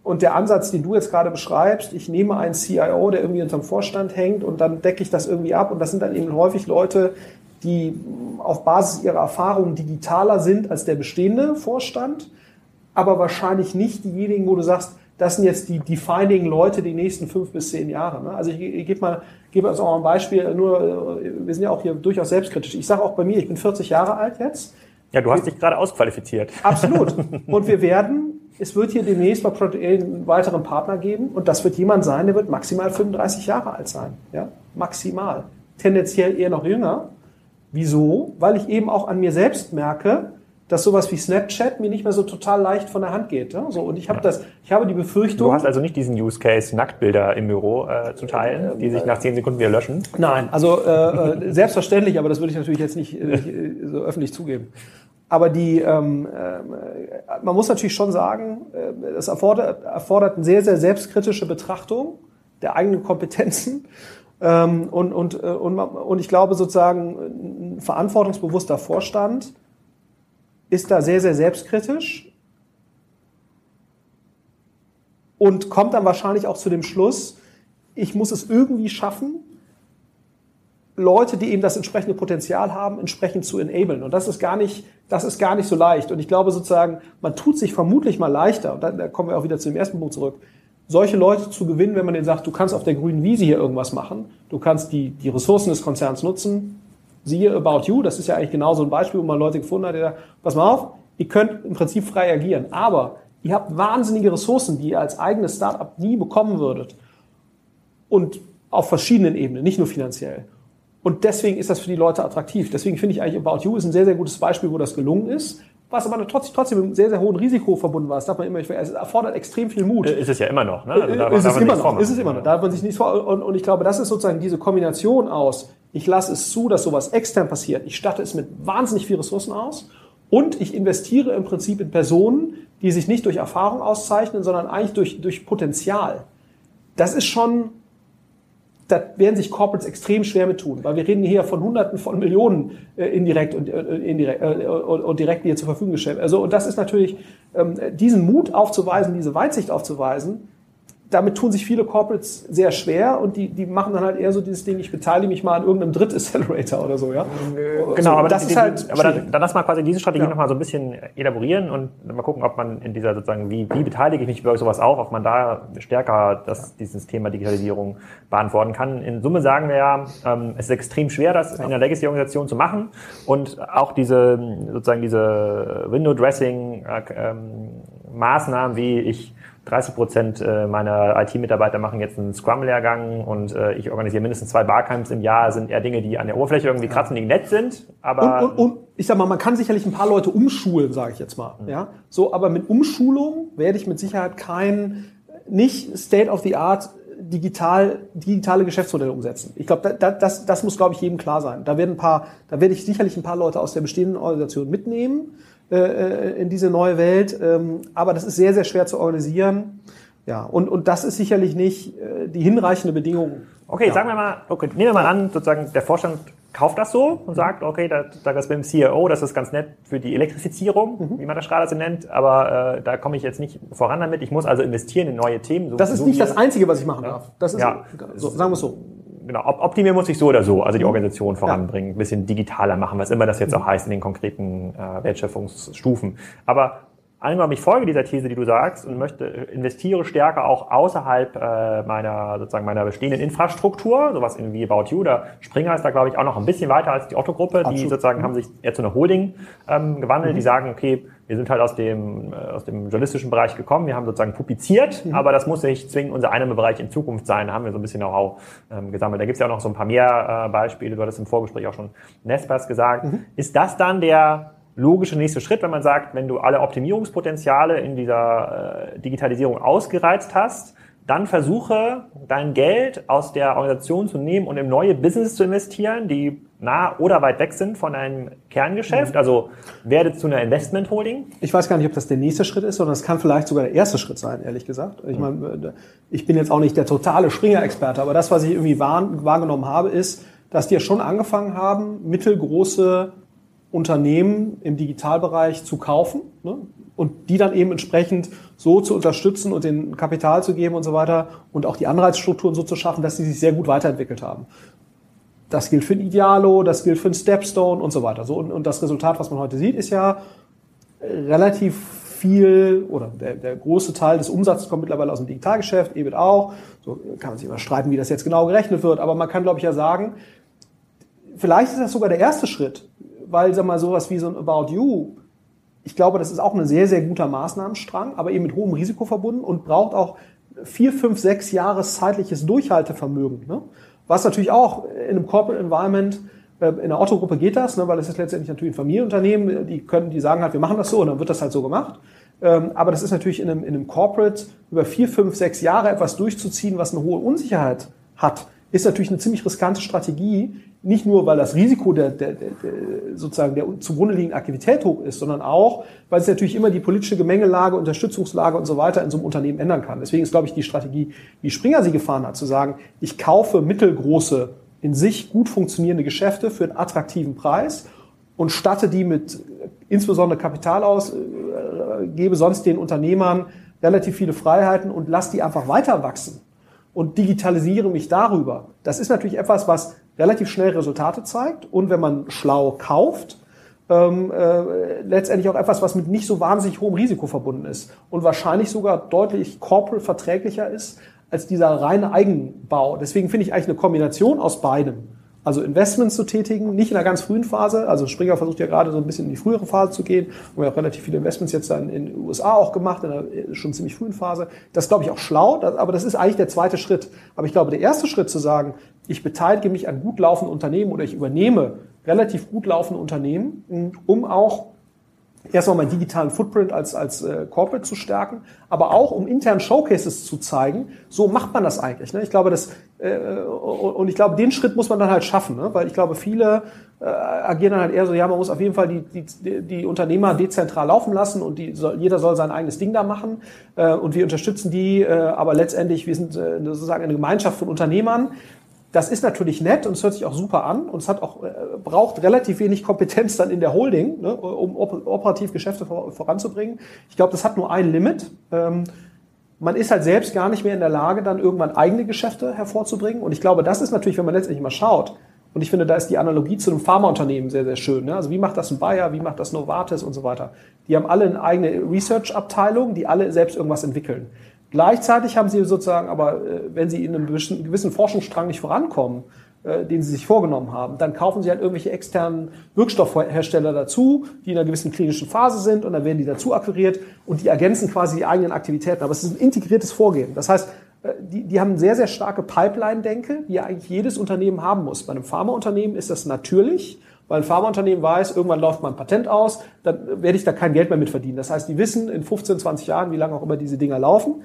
und der Ansatz, den du jetzt gerade beschreibst, ich nehme einen CIO, der irgendwie unterm Vorstand hängt und dann decke ich das irgendwie ab und das sind dann eben häufig Leute, die auf Basis ihrer Erfahrungen digitaler sind als der bestehende Vorstand, aber wahrscheinlich nicht diejenigen, wo du sagst, das sind jetzt die defining Leute die nächsten fünf bis zehn Jahre. Ne? Also ich, ich gebe mal, gebe also auch ein Beispiel, nur äh, wir sind ja auch hier durchaus selbstkritisch. Ich sage auch bei mir, ich bin 40 Jahre alt jetzt. Ja, du hast dich gerade ausqualifiziert. Absolut. *laughs* Und wir werden, es wird hier demnächst bei Project einen weiteren Partner geben und das wird jemand sein, der wird maximal 35 Jahre alt sein. Ja, maximal. Tendenziell eher noch jünger. Wieso? Weil ich eben auch an mir selbst merke, dass sowas wie Snapchat mir nicht mehr so total leicht von der Hand geht. Ja? So, und ich habe das, ich habe die Befürchtung. Du hast also nicht diesen Use Case, Nacktbilder im Büro äh, zu teilen, die sich nach zehn Sekunden wieder löschen? Nein, also äh, äh selbstverständlich aber das würde ich natürlich jetzt nicht, nicht äh, so öffentlich zugeben. Aber die, ähm, äh, man muss natürlich schon sagen, äh, es erfordert, erfordert eine sehr, sehr selbstkritische Betrachtung der eigenen Kompetenzen. Ähm, und, und, äh, und, und ich glaube sozusagen, ein verantwortungsbewusster Vorstand ist da sehr, sehr selbstkritisch und kommt dann wahrscheinlich auch zu dem Schluss, ich muss es irgendwie schaffen, Leute, die eben das entsprechende Potenzial haben, entsprechend zu enablen. Und das ist gar nicht, das ist gar nicht so leicht. Und ich glaube sozusagen, man tut sich vermutlich mal leichter, und da, kommen wir auch wieder zu dem ersten Punkt zurück, solche Leute zu gewinnen, wenn man denen sagt, du kannst auf der grünen Wiese hier irgendwas machen, du kannst die, die Ressourcen des Konzerns nutzen, siehe About You, das ist ja eigentlich genau so ein Beispiel, wo man Leute gefunden hat, die sagen, pass mal auf, ihr könnt im Prinzip frei agieren, aber ihr habt wahnsinnige Ressourcen, die ihr als eigenes Startup nie bekommen würdet. Und auf verschiedenen Ebenen, nicht nur finanziell. Und deswegen ist das für die Leute attraktiv. Deswegen finde ich eigentlich About You ist ein sehr, sehr gutes Beispiel, wo das gelungen ist. Was aber trotzdem, trotzdem mit einem sehr, sehr hohen Risiko verbunden war. Das darf man immer nicht Es erfordert extrem viel Mut. Ist es ja immer noch, ne? Also da ist, es immer noch, ist es immer noch. Da darf man sich nicht vor. Und, und ich glaube, das ist sozusagen diese Kombination aus, ich lasse es zu, dass sowas extern passiert. Ich statte es mit wahnsinnig viel Ressourcen aus. Und ich investiere im Prinzip in Personen, die sich nicht durch Erfahrung auszeichnen, sondern eigentlich durch, durch Potenzial. Das ist schon, da werden sich Corporates extrem schwer mit tun, weil wir reden hier von Hunderten von Millionen äh, indirekt und, äh, indirekt, äh, und, und direkt, hier zur Verfügung gestellt. Also, und das ist natürlich, ähm, diesen Mut aufzuweisen, diese Weitsicht aufzuweisen, damit tun sich viele Corporates sehr schwer und die, die machen dann halt eher so dieses Ding, ich beteilige mich mal an irgendeinem Dritt-Accelerator oder so, ja. Genau, aber das, das ist halt. Aber dann, dann lass mal quasi diese Strategie ja. nochmal so ein bisschen elaborieren und mal gucken, ob man in dieser sozusagen, wie, wie beteilige ich mich über sowas auch, ob man da stärker das, dieses Thema Digitalisierung beantworten kann. In Summe sagen wir ja, ähm, es ist extrem schwer, das ja. in der Legacy-Organisation zu machen und auch diese, sozusagen diese Window-Dressing, äh, ähm, Maßnahmen wie ich 30 Prozent äh, meiner IT-Mitarbeiter machen jetzt einen Scrum-Lehrgang und äh, ich organisiere mindestens zwei Barcamps im Jahr, sind eher Dinge, die an der Oberfläche irgendwie kratzen, die nett sind. Aber und, und, und ich sag mal, man kann sicherlich ein paar Leute umschulen, sage ich jetzt mal. Mhm. Ja, so, aber mit Umschulung werde ich mit Sicherheit kein nicht State of the Art digital, digitale Geschäftsmodelle umsetzen. Ich glaube, da, das, das muss, glaube ich, jedem klar sein. Da werden ein paar, da werde ich sicherlich ein paar Leute aus der bestehenden Organisation mitnehmen in diese neue Welt. Ähm, aber das ist sehr, sehr schwer zu organisieren. Ja, und, und das ist sicherlich nicht äh, die hinreichende Bedingung. Okay, ja. sagen wir mal, okay, nehmen wir mal an, sozusagen der Vorstand kauft das so und sagt, okay, da, da ist beim CEO, das ist ganz nett für die Elektrifizierung, mhm. wie man das gerade so nennt, aber äh, da komme ich jetzt nicht voran damit. Ich muss also investieren in neue Themen. So, das ist so nicht das Einzige, was ich machen darf. Das ist, ja, so, sagen wir es so genau, optimieren muss ich so oder so, also die mhm. Organisation voranbringen, ein bisschen digitaler machen, was immer das jetzt auch heißt in den konkreten äh, Wertschöpfungsstufen. Aber einmal ich folge dieser These, die du sagst, und möchte investiere stärker auch außerhalb äh, meiner sozusagen meiner bestehenden Infrastruktur, sowas wie About You. Da Springer ist da glaube ich auch noch ein bisschen weiter als die Otto-Gruppe, die sozusagen mhm. haben sich eher zu einer Holding ähm, gewandelt. Mhm. Die sagen, okay, wir sind halt aus dem, äh, aus dem journalistischen Bereich gekommen, wir haben sozusagen publiziert, mhm. aber das muss nicht zwingend unser Einnahmebereich in Zukunft sein. Da haben wir so ein bisschen Know-how ähm, gesammelt. Da gibt es ja auch noch so ein paar mehr äh, Beispiele, du hattest im Vorgespräch auch schon Nespers gesagt. Mhm. Ist das dann der logische nächste Schritt, wenn man sagt, wenn du alle Optimierungspotenziale in dieser äh, Digitalisierung ausgereizt hast, dann versuche dein Geld aus der Organisation zu nehmen und in neue Business zu investieren, die nah oder weit weg sind von einem Kerngeschäft. Mhm. Also werde zu einer Investment Holding. Ich weiß gar nicht, ob das der nächste Schritt ist, sondern es kann vielleicht sogar der erste Schritt sein, ehrlich gesagt. Ich mhm. meine, ich bin jetzt auch nicht der totale Springer-Experte, aber das, was ich irgendwie wahrgenommen habe, ist, dass die ja schon angefangen haben, mittelgroße Unternehmen im Digitalbereich zu kaufen ne? und die dann eben entsprechend so zu unterstützen und den Kapital zu geben und so weiter und auch die Anreizstrukturen so zu schaffen, dass sie sich sehr gut weiterentwickelt haben. Das gilt für ein Idealo, das gilt für ein Stepstone und so weiter. So, und, und das Resultat, was man heute sieht, ist ja relativ viel oder der, der große Teil des Umsatzes kommt mittlerweile aus dem Digitalgeschäft, EBIT auch. So kann man sich immer streiten, wie das jetzt genau gerechnet wird, aber man kann, glaube ich, ja sagen, vielleicht ist das sogar der erste Schritt, weil, sag mal, sowas wie so ein About You, ich glaube, das ist auch ein sehr, sehr guter Maßnahmenstrang, aber eben mit hohem Risiko verbunden und braucht auch vier, fünf, sechs Jahre zeitliches Durchhaltevermögen. Ne? Was natürlich auch in einem Corporate Environment Ähm, in der Otto-Gruppe geht das, ne, weil es ist letztendlich natürlich ein Familienunternehmen, die können, die sagen halt, wir machen das so und dann wird das halt so gemacht. Ähm, aber das ist natürlich in einem, in einem Corporate über vier, fünf, sechs Jahre etwas durchzuziehen, was eine hohe Unsicherheit hat, ist natürlich eine ziemlich riskante Strategie. Nicht nur, weil das Risiko der, der, der, sozusagen der zugrunde liegenden Aktivität hoch ist, sondern auch, weil es natürlich immer die politische Gemengelage, Unterstützungslage und so weiter in so einem Unternehmen ändern kann. Deswegen ist, glaube ich, die Strategie, wie Springer sie gefahren hat, zu sagen, ich kaufe mittelgroße, in sich gut funktionierende Geschäfte für einen attraktiven Preis und statte die mit insbesondere Kapital aus, äh, gebe sonst den Unternehmern relativ viele Freiheiten und lass die einfach weiter wachsen und digitalisiere mich darüber. Das ist natürlich etwas, was relativ schnell Resultate zeigt und wenn man schlau kauft, ähm, äh, letztendlich auch etwas, was mit nicht so wahnsinnig hohem Risiko verbunden ist und wahrscheinlich sogar deutlich corporate verträglicher ist als dieser reine Eigenbau. Deswegen finde ich eigentlich eine Kombination aus beidem also Investments zu tätigen, nicht in der ganz frühen Phase. Also Springer versucht ja gerade so ein bisschen in die frühere Phase zu gehen. Wir haben auch relativ viele Investments jetzt dann in den USA auch gemacht, in der schon ziemlich frühen Phase. Das ist, glaube ich, auch schlau, aber das ist eigentlich der zweite Schritt. Aber ich glaube, der erste Schritt zu sagen, ich beteilige mich an gut laufenden Unternehmen oder ich übernehme relativ gut laufende Unternehmen, um auch erstmal meinen digitalen Footprint als, als äh, Corporate zu stärken, aber auch um intern Showcases zu zeigen, so macht man das eigentlich. Ne? Ich glaube, das, äh, und ich glaube, den Schritt muss man dann halt schaffen, ne? weil ich glaube, viele äh, agieren dann halt eher so, ja, man muss auf jeden Fall die, die, die Unternehmer dezentral laufen lassen und die soll, jeder soll sein eigenes Ding da machen äh, und wir unterstützen die, äh, aber letztendlich, wir sind äh, sozusagen eine Gemeinschaft von Unternehmern, das ist natürlich nett und es hört sich auch super an und es hat auch äh, braucht relativ wenig Kompetenz dann in der Holding, ne, um op operativ Geschäfte vor, voranzubringen. Ich glaube, das hat nur ein Limit. Ähm, man ist halt selbst gar nicht mehr in der Lage, dann irgendwann eigene Geschäfte hervorzubringen. Und ich glaube, das ist natürlich, wenn man letztendlich mal schaut, und ich finde, da ist die Analogie zu einem Pharmaunternehmen sehr, sehr schön. Ne? Also wie macht das ein Bayer, wie macht das Novartis und so weiter. Die haben alle eine eigene Research-Abteilung, die alle selbst irgendwas entwickeln. Gleichzeitig haben sie sozusagen aber, äh, wenn sie in einem gewissen Forschungsstrang nicht vorankommen, äh, den sie sich vorgenommen haben, dann kaufen sie halt irgendwelche externen Wirkstoffhersteller dazu, die in einer gewissen klinischen Phase sind und dann werden die dazu akquiriert und die ergänzen quasi die eigenen Aktivitäten. Aber es ist ein integriertes Vorgehen. Das heißt, äh, die, die haben sehr, sehr starke Pipeline-Denke, die eigentlich jedes Unternehmen haben muss. Bei einem Pharmaunternehmen ist das natürlich, weil ein Pharmaunternehmen weiß, irgendwann läuft mein Patent aus, dann werde ich da kein Geld mehr mit verdienen. Das heißt, die wissen in 15, 20 Jahren, wie lange auch immer diese Dinger laufen,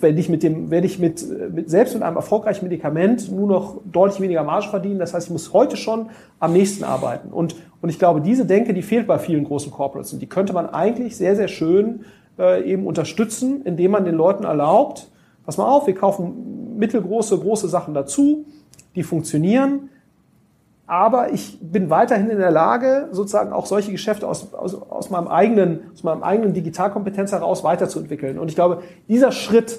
wenn ich mit dem, werde ich mit, mit, selbst mit einem erfolgreichen Medikament nur noch deutlich weniger Marge verdienen. Das heißt, ich muss heute schon am nächsten arbeiten. Und, und ich glaube, diese Denke, die fehlt bei vielen großen Corporates. Und die könnte man eigentlich sehr, sehr schön äh, eben unterstützen, indem man den Leuten erlaubt, pass mal auf, wir kaufen mittelgroße, große Sachen dazu, die funktionieren aber ich bin weiterhin in der Lage, sozusagen auch solche Geschäfte aus, aus, aus meinem eigenen, aus meinem eigenen Digitalkompetenz heraus weiterzuentwickeln. Und ich glaube, dieser Schritt,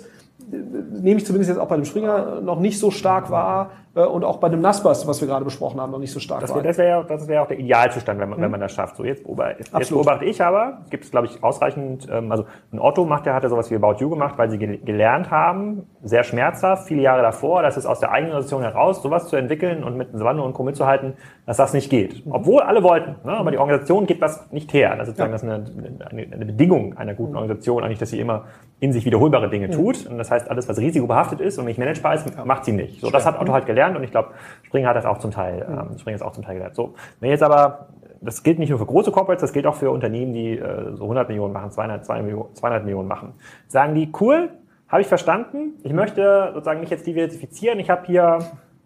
nehme ich zumindest jetzt auch bei dem Springer noch nicht so stark wahr äh, und auch bei dem Naspers, was wir gerade besprochen haben, noch nicht so stark das wahr. Das wäre ja, das wäre auch der Idealzustand, wenn man, mhm. wenn man das schafft. So jetzt, beobachte, jetzt beobachte ich aber, gibt es glaube ich ausreichend, ähm, also ein Otto macht ja, hat ja sowas wie About You gemacht, weil sie gelernt haben, sehr schmerzhaft, viele Jahre davor, dass es aus der eigenen Organisation heraus sowas zu entwickeln und mit Savannah und Co. mitzuhalten, dass das nicht geht. Mhm. Obwohl alle wollten, ne? aber die Organisation gibt das nicht her. Das ist sozusagen ja. das eine, eine, eine Bedingung einer guten mhm. Organisation, eigentlich, dass sie immer in sich wiederholbare Dinge mhm. tut. Und das heißt, alles, was risikobehaftet ist und nicht managebar ist, macht sie nicht. So, das hat Otto halt gelernt und ich glaube, Springer hat das auch zum Teil, ähm, Springer ist auch zum Teil gelernt. So, wenn jetzt aber, das gilt nicht nur für große Corporates, das gilt auch für Unternehmen, die äh, so 100 Millionen machen, 200, 200 Millionen, 200 Millionen machen. Sagen die, cool, habe ich verstanden, ich möchte sozusagen mich jetzt diversifizieren, ich habe hier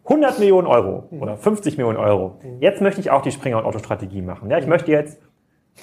100 Millionen Euro oder 50 Millionen Euro. Jetzt möchte ich auch die Springer- und Otto-Strategie machen. Ja, ich möchte jetzt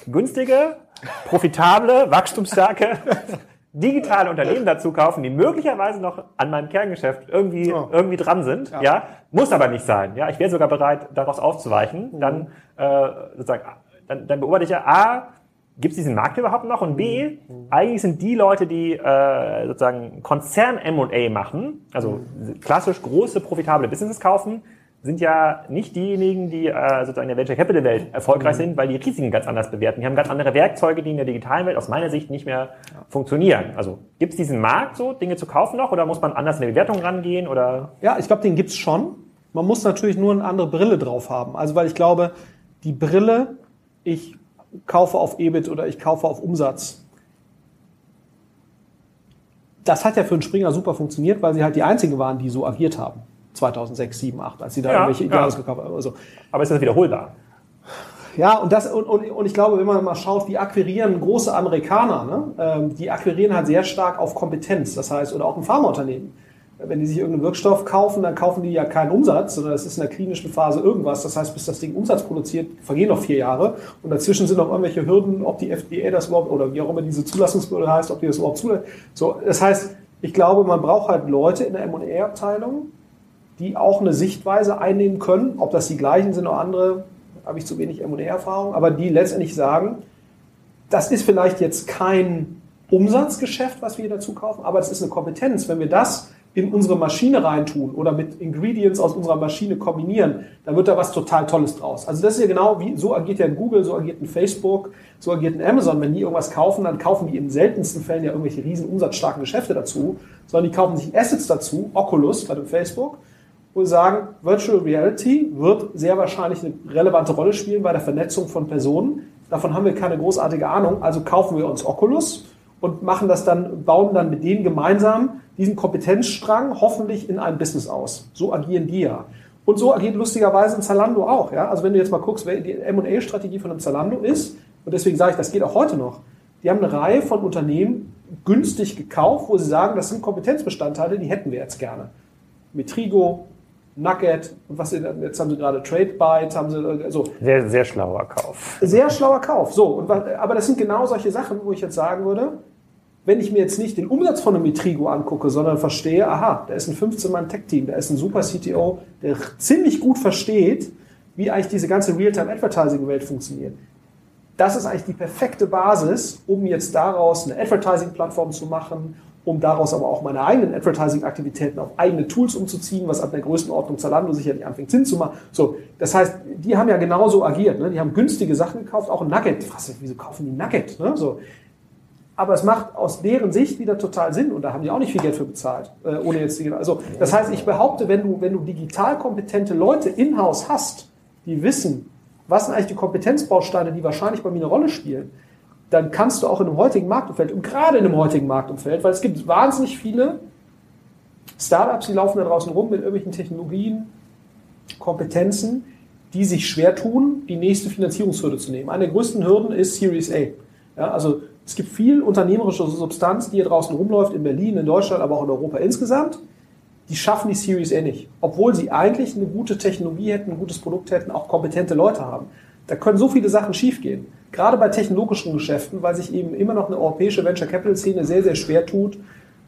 günstige, profitable, wachstumsstarke *laughs* digitale Unternehmen dazu kaufen, die möglicherweise noch an meinem Kerngeschäft irgendwie, oh. irgendwie dran sind. Ja. ja. muss aber nicht sein. Ja, ich wäre sogar bereit, daraus aufzuweichen. Mhm. Dann, äh, sozusagen, dann, dann beobachte ich ja, A, gibt es diesen Markt überhaupt noch? Und B, mhm. eigentlich sind die Leute, die äh, sozusagen Konzern M&A machen, also mhm. klassisch große, profitable Businesses kaufen, sind ja nicht diejenigen, die äh, sozusagen in der Venture Capital Welt erfolgreich mhm. sind, weil die Risiken ganz anders bewerten. Die haben ganz andere Werkzeuge, die in der digitalen Welt aus meiner Sicht nicht mehr ja. funktionieren. Also gibt es diesen Markt so, Dinge zu kaufen noch oder muss man anders in der Bewertung rangehen oder? Ja, ich glaube, den gibt's schon. Man muss natürlich nur eine andere Brille drauf haben. Also weil ich glaube, die Brille, ich kaufe auf EBIT oder ich kaufe auf Umsatz. Das hat ja für einen Springer super funktioniert, weil sie halt die einzigen waren, die so agiert haben. 2006, 7, 8, als sie da Ja, irgendwelche ja. Ideales gekauft haben. Also, Aber ist das wiederholbar? ja, und, das, und, und, und ich glaube, wenn man mal schaut, wie akquirieren große Amerikaner, ne? ähm, die akquirieren halt sehr stark auf Kompetenz. Das heißt, oder auch ein Pharmaunternehmen. Wenn die sich irgendeinen Wirkstoff kaufen, dann kaufen die ja keinen Umsatz, sondern es ist in der klinischen Phase irgendwas. Das heißt, bis das Ding Umsatz produziert, vergehen noch vier Jahre. Und dazwischen sind noch irgendwelche Hürden, ob die FDA das überhaupt, oder wie auch immer diese Zulassungsbehörde heißt, ob die das überhaupt zulassen. So, das heißt, ich glaube, man braucht halt Leute in der M&A-Abteilung, die auch eine Sichtweise einnehmen können. Ob das die gleichen sind oder andere, habe ich zu wenig M&A-Erfahrung, aber die letztendlich sagen, das ist vielleicht jetzt kein Umsatzgeschäft, was wir hier dazu kaufen, aber es ist eine Kompetenz. Wenn wir das in unsere Maschine reintun oder mit Ingredients aus unserer Maschine kombinieren, dann wird da was total Tolles draus. Also das ist ja genau wie, so agiert ja Google, so agiert ein Facebook, so agiert ein Amazon. Wenn die irgendwas kaufen, dann kaufen die in seltensten Fällen ja irgendwelche riesen umsatzstarken Geschäfte dazu, sondern die kaufen sich Assets dazu, Oculus bei dem Facebook, und sagen, Virtual Reality wird sehr wahrscheinlich eine relevante Rolle spielen bei der Vernetzung von Personen. Davon haben wir keine großartige Ahnung, also kaufen wir uns Oculus und machen das dann, bauen dann mit denen gemeinsam diesen Kompetenzstrang hoffentlich in ein Business aus. So agieren die ja. Und so agiert lustigerweise ein Zalando auch. Ja? Also wenn du jetzt mal guckst, wer die M&A-Strategie von einem Zalando ist, und deswegen sage ich, das geht auch heute noch, die haben eine Reihe von Unternehmen günstig gekauft, wo sie sagen, das sind Kompetenzbestandteile, die hätten wir jetzt gerne. Metrigo, Nugget, und was sie, jetzt haben sie gerade TradeByte, haben sie, so. Sehr, sehr schlauer Kauf. Sehr schlauer Kauf. So, und, aber das sind genau solche Sachen, wo ich jetzt sagen würde, wenn ich mir jetzt nicht den Umsatz von einem Metrigo angucke, sondern verstehe, aha, da ist ein 15-Mann-Tech-Team, da ist ein super CTO, der ziemlich gut versteht, wie eigentlich diese ganze Real-Time-Advertising-Welt funktioniert. Das ist eigentlich die perfekte Basis, um jetzt daraus eine Advertising-Plattform zu machen, um daraus aber auch meine eigenen Advertising-Aktivitäten auf eigene Tools umzuziehen, was ab der Größenordnung Zalando sicherlich anfängt Sinn zu machen. So, das heißt, die haben ja genauso agiert. Ne? Die haben günstige Sachen gekauft, auch ein Nugget. Was, wieso kaufen die Nugget? Ne? So. Aber es macht aus deren Sicht wieder total Sinn und da haben die auch nicht viel Geld für bezahlt, äh, ohne jetzt die, also das heißt, ich behaupte, wenn du wenn du digital kompetente Leute in-house hast, die wissen, was sind eigentlich die Kompetenzbausteine, die wahrscheinlich bei mir eine Rolle spielen, dann kannst du auch in einem heutigen Marktumfeld und gerade in einem heutigen Marktumfeld, weil es gibt wahnsinnig viele Startups, die laufen da draußen rum mit irgendwelchen Technologien, Kompetenzen, die sich schwer tun, die nächste Finanzierungshürde zu nehmen. Eine der größten Hürden ist Series A. Ja, also es gibt viel unternehmerische Substanz, die hier draußen rumläuft, in Berlin, in Deutschland, aber auch in Europa insgesamt. Die schaffen die Series A nicht, obwohl sie eigentlich eine gute Technologie hätten, ein gutes Produkt hätten, auch kompetente Leute haben. Da können so viele Sachen schiefgehen. Gerade bei technologischen Geschäften, weil sich eben immer noch eine europäische Venture Capital Szene sehr, sehr schwer tut,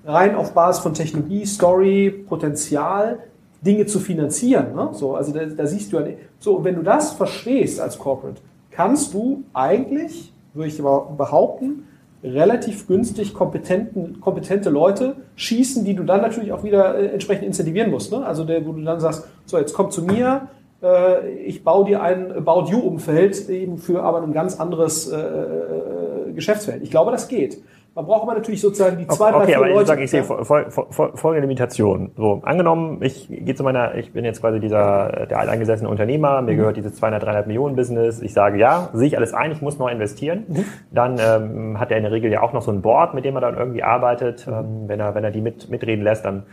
rein auf Basis von Technologie, Story, Potenzial Dinge zu finanzieren. Ne? So, also da, da siehst du ja, so, wenn du das verstehst als Corporate, kannst du eigentlich, würde ich behaupten, relativ günstig kompetenten, kompetente Leute schießen, die du dann natürlich auch wieder äh, entsprechend incentivieren musst. Ne? Also der, wo du dann sagst, so jetzt komm zu mir, äh, ich baue dir ein About You-Umfeld eben für aber ein ganz anderes äh, äh, Geschäftsfeld. Ich glaube, das geht. Man braucht aber natürlich sozusagen die zwei, drei, Okay, vier aber ich, Leute. sage, ich sehe fol fol fol folgende Limitation. So, angenommen, ich gehe zu meiner, ich bin jetzt quasi dieser, der alteingesessene Unternehmer, Mhm. mir gehört dieses 200, 300 Millionen Business. Ich sage, ja, sehe ich alles ein, ich muss neu investieren. Mhm. Dann ähm, hat er in der Regel ja auch noch so ein Board, mit dem er dann irgendwie arbeitet. Mhm. Ähm, wenn er, wenn er die mit, mitreden lässt, dann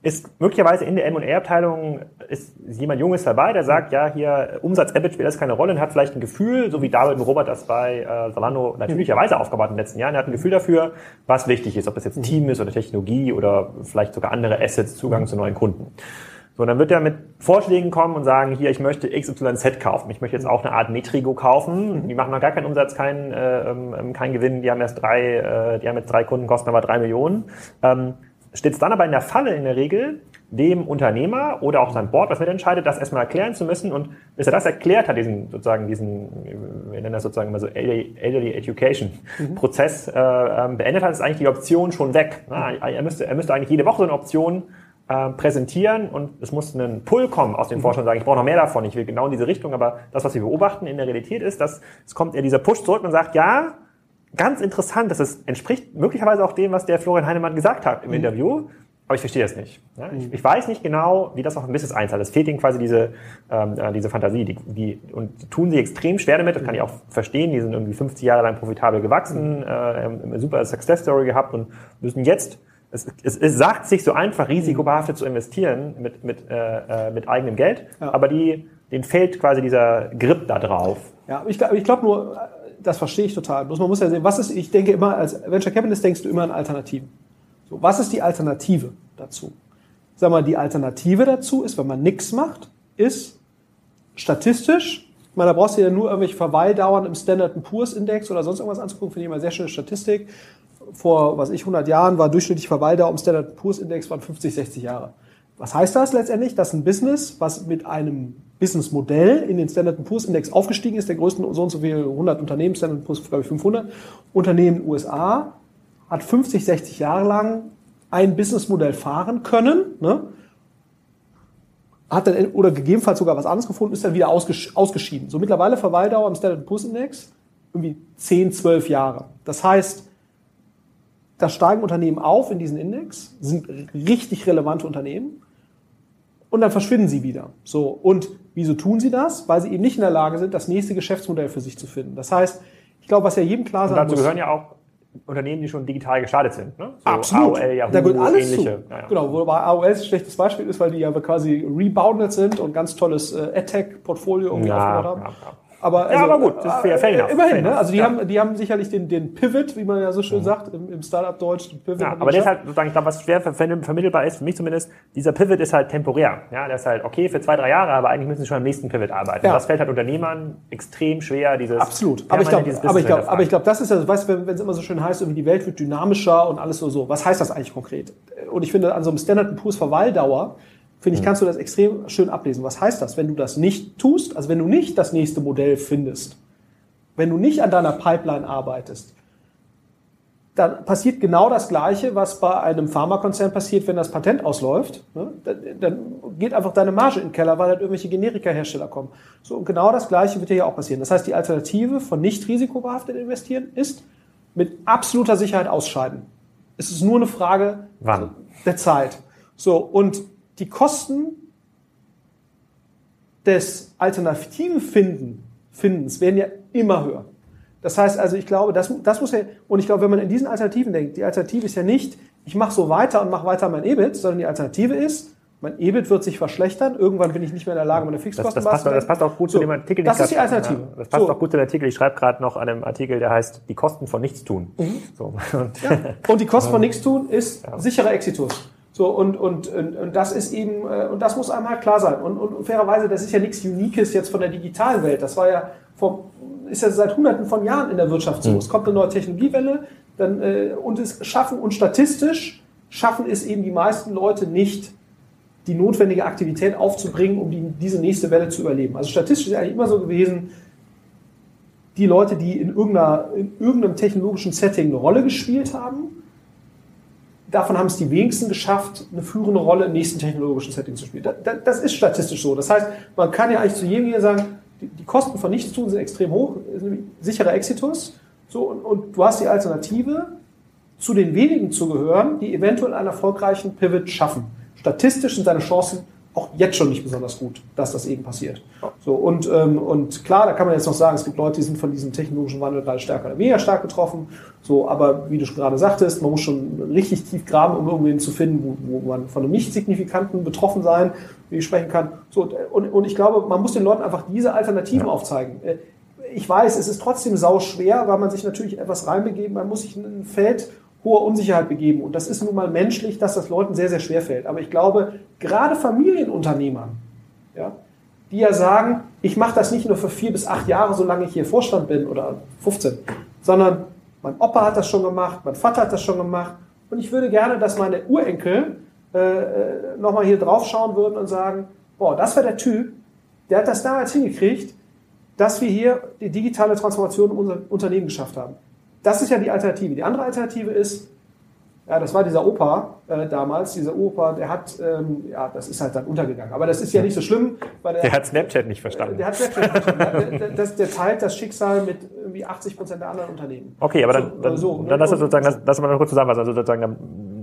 ist möglicherweise in der M&A-Abteilung ist jemand Junges dabei, der sagt, ja, hier Umsatz, EBIT spielt das keine Rolle und hat vielleicht ein Gefühl, so wie David und Robert das bei äh, Zalando natürlicherweise aufgebaut in den letzten Jahren. Er hat ein Gefühl dafür, was wichtig ist, ob das jetzt ein Team ist oder Technologie oder vielleicht sogar andere Assets, Zugang zu neuen Kunden. So, dann wird er mit Vorschlägen kommen und sagen, hier, ich möchte XYZ kaufen. Ich möchte jetzt auch eine Art Metrigo kaufen. Die machen noch gar keinen Umsatz, keinen, äh, ähm, keinen Gewinn. Die haben erst drei, äh, die haben jetzt drei Kunden, kosten aber drei Millionen. Ähm, steht es dann aber in der Falle in der Regel, dem Unternehmer oder auch sein Board, was mitentscheidet, das erstmal erklären zu müssen. Und bis er das erklärt hat, diesen sozusagen diesen, wir nennen das sozusagen immer so Elderly, Elderly Education Prozess äh, ähm, beendet hat, ist eigentlich die Option schon weg. Na, er, müsste, er müsste eigentlich jede Woche so eine Option äh, präsentieren und es muss ein Pull kommen aus dem Vorstand und sagen, ich brauche noch mehr davon, ich will genau in diese Richtung, aber das, was wir beobachten in der Realität ist, dass es kommt eher dieser Push zurück und sagt, ja, ganz interessant, dass es entspricht möglicherweise auch dem, was der Florian Heinemann gesagt hat im Interview, aber ich verstehe das nicht. Ja, ich, ich weiß nicht genau, wie das auf ein Business einzahlt. Es fehlt ihnen quasi diese, ähm, äh, diese Fantasie. Die, die, und die tun sie extrem schwer damit, das kann ich auch verstehen. Die sind irgendwie 50 Jahre lang profitabel gewachsen, äh, haben eine super Success Story gehabt und müssen jetzt es, es, es sagt sich so einfach, risikobehaftet zu investieren mit, mit, äh, äh, mit eigenem Geld, Ja. aber die, denen fehlt quasi dieser Grip da drauf. Ja, ich, ich glaube nur, äh, das verstehe ich total. Bloß man muss ja sehen, was ist, ich denke immer, als Venture Capitalist denkst du immer an Alternativen. So, was ist die Alternative dazu? Sag mal, die Alternative dazu ist, wenn man nichts macht, ist statistisch, ich meine, da brauchst du ja nur irgendwelche Verweildauern im Standard Poor's Index oder sonst irgendwas anzugucken, finde ich immer sehr schöne Statistik. Vor, was ich, 100 Jahren war durchschnittliche Verweildauer im Standard Poor's Index waren 50, 60 Jahre. Was heißt das letztendlich? Dass ein Business, was mit einem Businessmodell in den Standard Poor's Index aufgestiegen ist, der größten so und so viele 100 Unternehmen, Standard Poor's glaube ich 500 Unternehmen USA, hat 50, 60 Jahre lang ein Businessmodell fahren können, ne? hat dann oder gegebenenfalls sogar was anderes gefunden, ist dann wieder ausgesch ausgeschieden. So mittlerweile Verweildauer am Standard Poor's Index irgendwie 10, 12 Jahre. Das heißt, da steigen Unternehmen auf in diesen Index, sind richtig relevante Unternehmen und dann verschwinden sie wieder. So und wieso tun sie das? Weil sie eben nicht in der Lage sind, das nächste Geschäftsmodell für sich zu finden. Das heißt, ich glaube, was ja jedem klar Und sein dazu muss. gehören ja auch Unternehmen, die schon digital gestartet sind. Ne? So Absolut. AOL, Yahoo, da gehört alles ähnliche. zu. Ja, ja. Genau, wobei AOL ein schlechtes Beispiel ist, weil die ja quasi rebounded sind und ganz tolles äh, AdTech-Portfolio irgendwie Ja, aufgebaut haben. ja, Aber, Ja, aber gut, das ist fair- fair enough, Immerhin, fair ne? enough, Also die, ja. haben, die haben sicherlich den, den Pivot, wie man ja so schön sagt, im, im Startup-Deutsch. Ja, aber der ist halt sozusagen, ich glaube, was schwer ver- ver- vermittelbar ist, für mich zumindest, dieser Pivot ist halt temporär. Ja, der ist halt okay für zwei, drei Jahre, aber eigentlich müssen sie schon am nächsten Pivot arbeiten. Ja. Das fällt halt Unternehmern extrem schwer, dieses Absolut. Aber ich glaube, aber ich glaube, aber ich glaube, das ist ja, weißt du, wenn wenn es immer so schön heißt, irgendwie die Welt wird dynamischer und alles so so. Was heißt das eigentlich konkret? Und ich finde, an so einem Standard Poor's Verweildauer, finde ich, kannst du das extrem schön ablesen. Was heißt das? Wenn du das nicht tust, also wenn du nicht das nächste Modell findest, wenn du nicht an deiner Pipeline arbeitest, dann passiert genau das Gleiche, was bei einem Pharmakonzern passiert, wenn das Patent ausläuft. Ne? Dann, dann geht einfach deine Marge in den Keller, weil halt irgendwelche Generika-Hersteller kommen. So, und genau das Gleiche wird hier auch passieren. Das heißt, die Alternative von nicht risikobehaftet investieren ist mit absoluter Sicherheit ausscheiden. Es ist nur eine Frage Wann? der Zeit. So, und die Kosten des alternativen Finden, Findens werden ja immer höher. Das heißt also, ich glaube, das, das muss ja, und ich glaube, wenn man in diesen Alternativen denkt, die Alternative ist ja nicht, ich mache so weiter und mache weiter mein EBIT, sondern die Alternative ist, mein EBIT wird sich verschlechtern, irgendwann bin ich nicht mehr in der Lage, meine Das, Fixkosten das, passt, das passt auch gut So, zu dem Artikel. den Das ich ist die Alternative. Ja, das passt So. auch gut zu dem Artikel. Ich schreibe gerade noch an einem Artikel, der heißt Die Kosten von Nichtstun. Mhm. So. *laughs* Und, Ja. Und die Kosten von *laughs* nichts tun ist sicherer Exitus. So, und, und, und, und das ist eben, äh, und das muss einmal klar sein. Und, und fairerweise, das ist ja nichts Unikes jetzt von der digitalen Welt. Das war ja vom, ist ja seit hunderten von Jahren in der Wirtschaft so. Es kommt eine neue Technologiewelle, dann, äh, und es schaffen, und statistisch schaffen es eben die meisten Leute nicht, die notwendige Aktivität aufzubringen, um die, diese nächste Welle zu überleben. Also statistisch ist eigentlich immer so gewesen, die Leute, die in, irgendeiner, in irgendeinem technologischen Setting eine Rolle gespielt haben, davon haben es die wenigsten geschafft, eine führende Rolle im nächsten technologischen Setting zu spielen. Da- da- Das ist statistisch so. Das heißt, man kann ja eigentlich zu jedem hier sagen, die, Kosten von Nichtstun sind extrem hoch, sicherer Exitus. So, und, und du hast die Alternative, zu den wenigen zu gehören, die eventuell einen erfolgreichen Pivot schaffen. Statistisch sind deine Chancen auch jetzt schon nicht besonders gut, dass das eben passiert. So, und, ähm, und klar, da kann man jetzt noch sagen, es gibt Leute, die sind von diesem technologischen Wandel gerade stärker oder weniger stark getroffen. So, aber wie du schon gerade sagtest, man muss schon richtig tief graben, um irgendwen zu finden, wo, wo man von einem nicht signifikanten betroffen sein, wie ich sprechen kann. So, und, und ich glaube, man muss den Leuten einfach diese Alternativen aufzeigen. Äh, Ich weiß, es ist trotzdem sau schwer, weil man sich natürlich etwas reinbegeben, man muss sich in ein Feld hoher Unsicherheit begeben. Und das ist nun mal menschlich, dass das Leuten sehr, sehr schwer fällt. Aber ich glaube, gerade Familienunternehmern, ja, die ja sagen, ich mache das nicht nur für vier bis acht Jahre, solange ich hier Vorstand bin oder 15, sondern mein Opa hat das schon gemacht, mein Vater hat das schon gemacht und ich würde gerne, dass meine Urenkel äh, äh, nochmal hier drauf schauen würden und sagen, boah, das war der Typ, der hat das damals hingekriegt, dass wir hier die digitale Transformation in unserem Unternehmen geschafft haben. Das ist ja die Alternative. Die andere Alternative ist, ja, das war dieser Opa äh, damals, dieser Opa, der hat, ähm, ja, das ist halt dann untergegangen. Aber das ist ja nicht so schlimm, weil der, der hat Snapchat nicht verstanden. der hat Snapchat verstanden. der, der, das- der teilt das Schicksal mit irgendwie 80 Prozent der anderen Unternehmen. Okay, aber dann, So, dann, so, dann lass uns Und- sozusagen, lass, lass mal kurz zusammenfassen. Also sozusagen,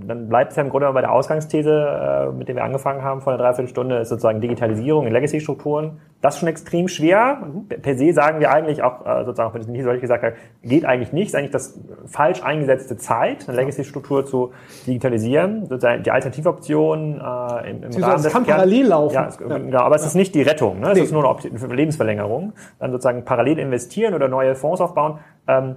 dann, bleibt es ja im Grunde bei der Ausgangsthese, äh, mit der wir angefangen haben vor einer Dreiviertelstunde, ist sozusagen Digitalisierung in Legacy-Strukturen. Das ist schon extrem schwer. Mhm. Per se sagen wir eigentlich auch, äh, sozusagen, wenn ich nicht solche gesagt habe, geht eigentlich nicht, ist eigentlich das falsch eingesetzte Zeit, eine Legacy-Struktur zu digitalisieren. Sozusagen die Alternativoption äh, im, im Rahmen des kann Kern parallel laufen. Ja, es, ja. Genau, aber es ist nicht die Rettung, ne? es nee. ist nur eine Lebensverlängerung. Dann sozusagen parallel investieren oder neue Fonds aufbauen. Ähm,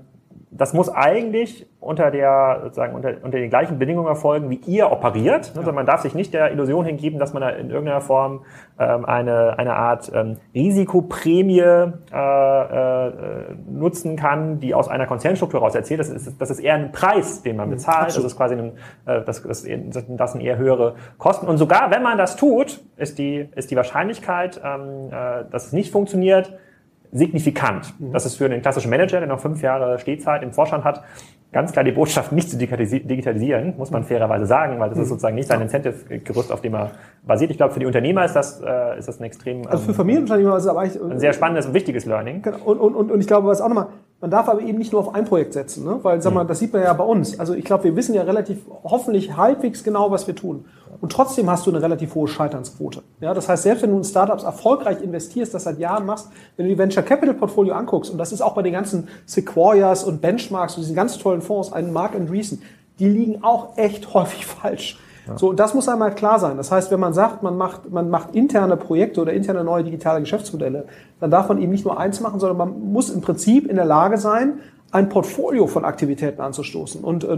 das muss eigentlich unter der sozusagen unter, unter den gleichen Bedingungen erfolgen, wie ihr operiert. Also man darf sich nicht der Illusion hingeben, dass man da in irgendeiner Form ähm, eine eine Art ähm, Risikoprämie äh, äh, nutzen kann, die aus einer Konzernstruktur heraus erzählt. Das ist das ist eher ein Preis, den man mhm, bezahlt. Absolut. Das ist quasi ein, äh, das, das, das sind eher höhere Kosten. Und sogar wenn man das tut, ist die ist die Wahrscheinlichkeit, ähm, äh, dass es nicht funktioniert signifikant. Mhm. Das ist für einen klassischen Manager, der noch fünf Jahre Stehzeit im Vorstand hat, ganz klar die Botschaft nicht zu digitalisieren, muss man fairerweise sagen, weil das ist mhm. sozusagen nicht sein Incentive-Gerüst, auf dem er basiert. Ich glaube, für die Unternehmer ist das, äh, ist das ein extrem... Also für ähm, Familienunternehmer ist es aber eigentlich... Ein sehr spannendes und wichtiges Learning. Genau. Und, und, und, und ich glaube, was auch nochmal, man darf aber eben nicht nur auf ein Projekt setzen, ne? weil, sag mal, mhm. das sieht man ja bei uns. Also ich glaube, wir wissen ja relativ, hoffentlich halbwegs genau, was wir tun. Und trotzdem hast du eine relativ hohe Scheiternsquote. Ja, das heißt, selbst wenn du in Startups erfolgreich investierst, das seit Jahren machst, wenn du die Venture Capital Portfolio anguckst, und das ist auch bei den ganzen Sequoias und Benchmarks und diesen ganz tollen Fonds, einen Mark Andreessen, die liegen auch echt *laughs* häufig falsch. Ja. So, und das muss einmal klar sein. Das heißt, wenn man sagt, man macht, man macht interne Projekte oder interne neue digitale Geschäftsmodelle, dann darf man eben nicht nur eins machen, sondern man muss im Prinzip in der Lage sein, ein Portfolio von Aktivitäten anzustoßen. Und äh,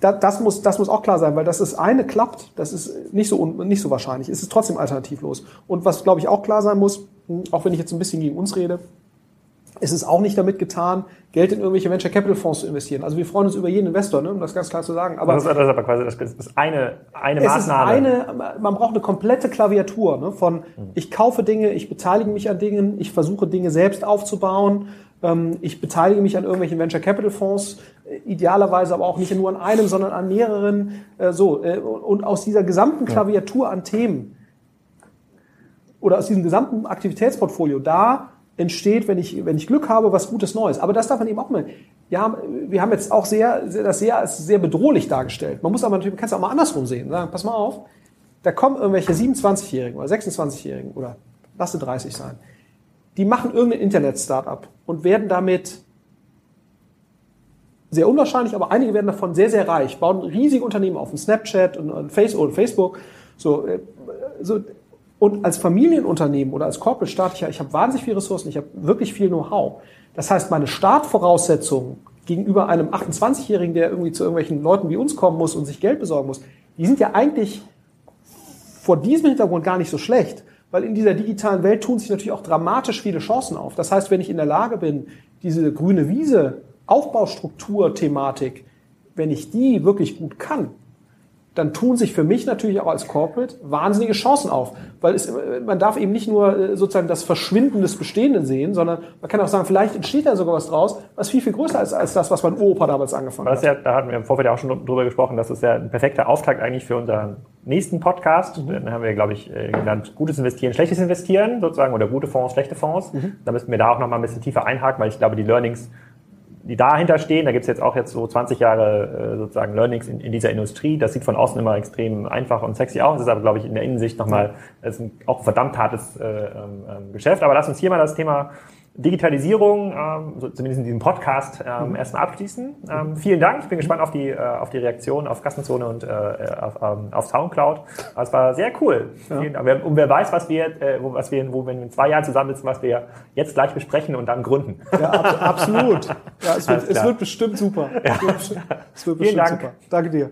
das, muss, das muss auch klar sein, weil das ist eine klappt, das ist nicht so, nicht so wahrscheinlich. Es ist trotzdem alternativlos. Und was, glaube ich, auch klar sein muss, hm, auch wenn ich jetzt ein bisschen gegen uns rede, es ist auch nicht damit getan, Geld in irgendwelche Venture Capital Fonds zu investieren. Also wir freuen uns über jeden Investor, ne, um das ganz klar zu sagen. Aber das ist, das ist aber quasi das ist eine, eine Maßnahme. Ist eine, man braucht eine komplette Klaviatur ne, von ich kaufe Dinge, ich beteilige mich an Dingen, ich versuche Dinge selbst aufzubauen, ich beteilige mich an irgendwelchen Venture Capital Fonds, äh, idealerweise aber auch nicht nur an einem, sondern an mehreren. Äh, so äh, und aus dieser gesamten Klaviatur an Themen oder aus diesem gesamten Aktivitätsportfolio da entsteht, wenn ich, wenn ich Glück habe, was Gutes Neues. Aber das darf man eben auch mal. Ja, wir haben jetzt auch sehr, das sehr als sehr bedrohlich dargestellt. Man muss aber natürlich, man kann es auch mal andersrum sehen. Sagen, pass mal auf, da kommen irgendwelche 27-Jährigen oder 26-Jährigen oder lasse 30 sein die machen irgendein Internet-Startup und werden damit sehr unwahrscheinlich, aber einige werden davon sehr, sehr reich, bauen riesige Unternehmen auf, ein Snapchat und, Facebook. So, äh, so, und als Familienunternehmen oder als Corporate starte ich ja, ich habe wahnsinnig viele Ressourcen, ich habe wirklich viel Know-how. Das heißt, meine Startvoraussetzungen gegenüber einem 28-Jährigen, der irgendwie zu irgendwelchen Leuten wie uns kommen muss und sich Geld besorgen muss, die sind ja eigentlich vor diesem Hintergrund gar nicht so schlecht weil in dieser digitalen Welt tun sich natürlich auch dramatisch viele Chancen auf. Das heißt, wenn ich in der Lage bin, diese grüne Wiese, Aufbaustruktur-Thematik, wenn ich die wirklich gut kann, dann tun sich für mich natürlich auch als Corporate wahnsinnige Chancen auf. Weil es, man darf eben nicht nur äh, sozusagen das Verschwinden des Bestehenden sehen, sondern man kann auch sagen, vielleicht entsteht da sogar was draus, was viel, viel größer ist als das, was mein Opa damals angefangen hat. Ja, da hatten wir im Vorfeld ja auch schon drüber gesprochen, das ist ja ein perfekter Auftakt eigentlich für unseren nächsten Podcast. Mhm. Dann haben wir, glaube ich, äh, genannt, gutes Investieren, schlechtes Investieren sozusagen oder gute Fonds, schlechte Fonds. Mhm. Da müssten wir da auch noch mal ein bisschen tiefer einhaken, weil ich glaube, die Learnings die dahinter stehen. Da gibt es jetzt auch jetzt so 20 Jahre äh, sozusagen Learnings in, in dieser Industrie. Das sieht von außen immer extrem einfach und sexy aus. Das ist aber, glaube ich, in der Innensicht nochmal ist ein, auch ein verdammt hartes äh, ähm, Geschäft. Aber lass uns hier mal das Thema Digitalisierung, ähm, so zumindest in diesem Podcast, ähm, mhm. erstmal abschließen. Ähm, vielen Dank. Ich bin gespannt auf die, äh, auf die Reaktion auf Kassenzone und äh, auf, ähm, auf Soundcloud. Es war sehr cool. Ja. Wer, und wer weiß, was wir, äh, was wir, wo, wenn wir in zwei Jahren zusammensitzen, was wir jetzt gleich besprechen und dann gründen. Ja, ab, absolut. Ja, es wird, es wird bestimmt super. Ja. Es wird es wird bestimmt super. Danke dir.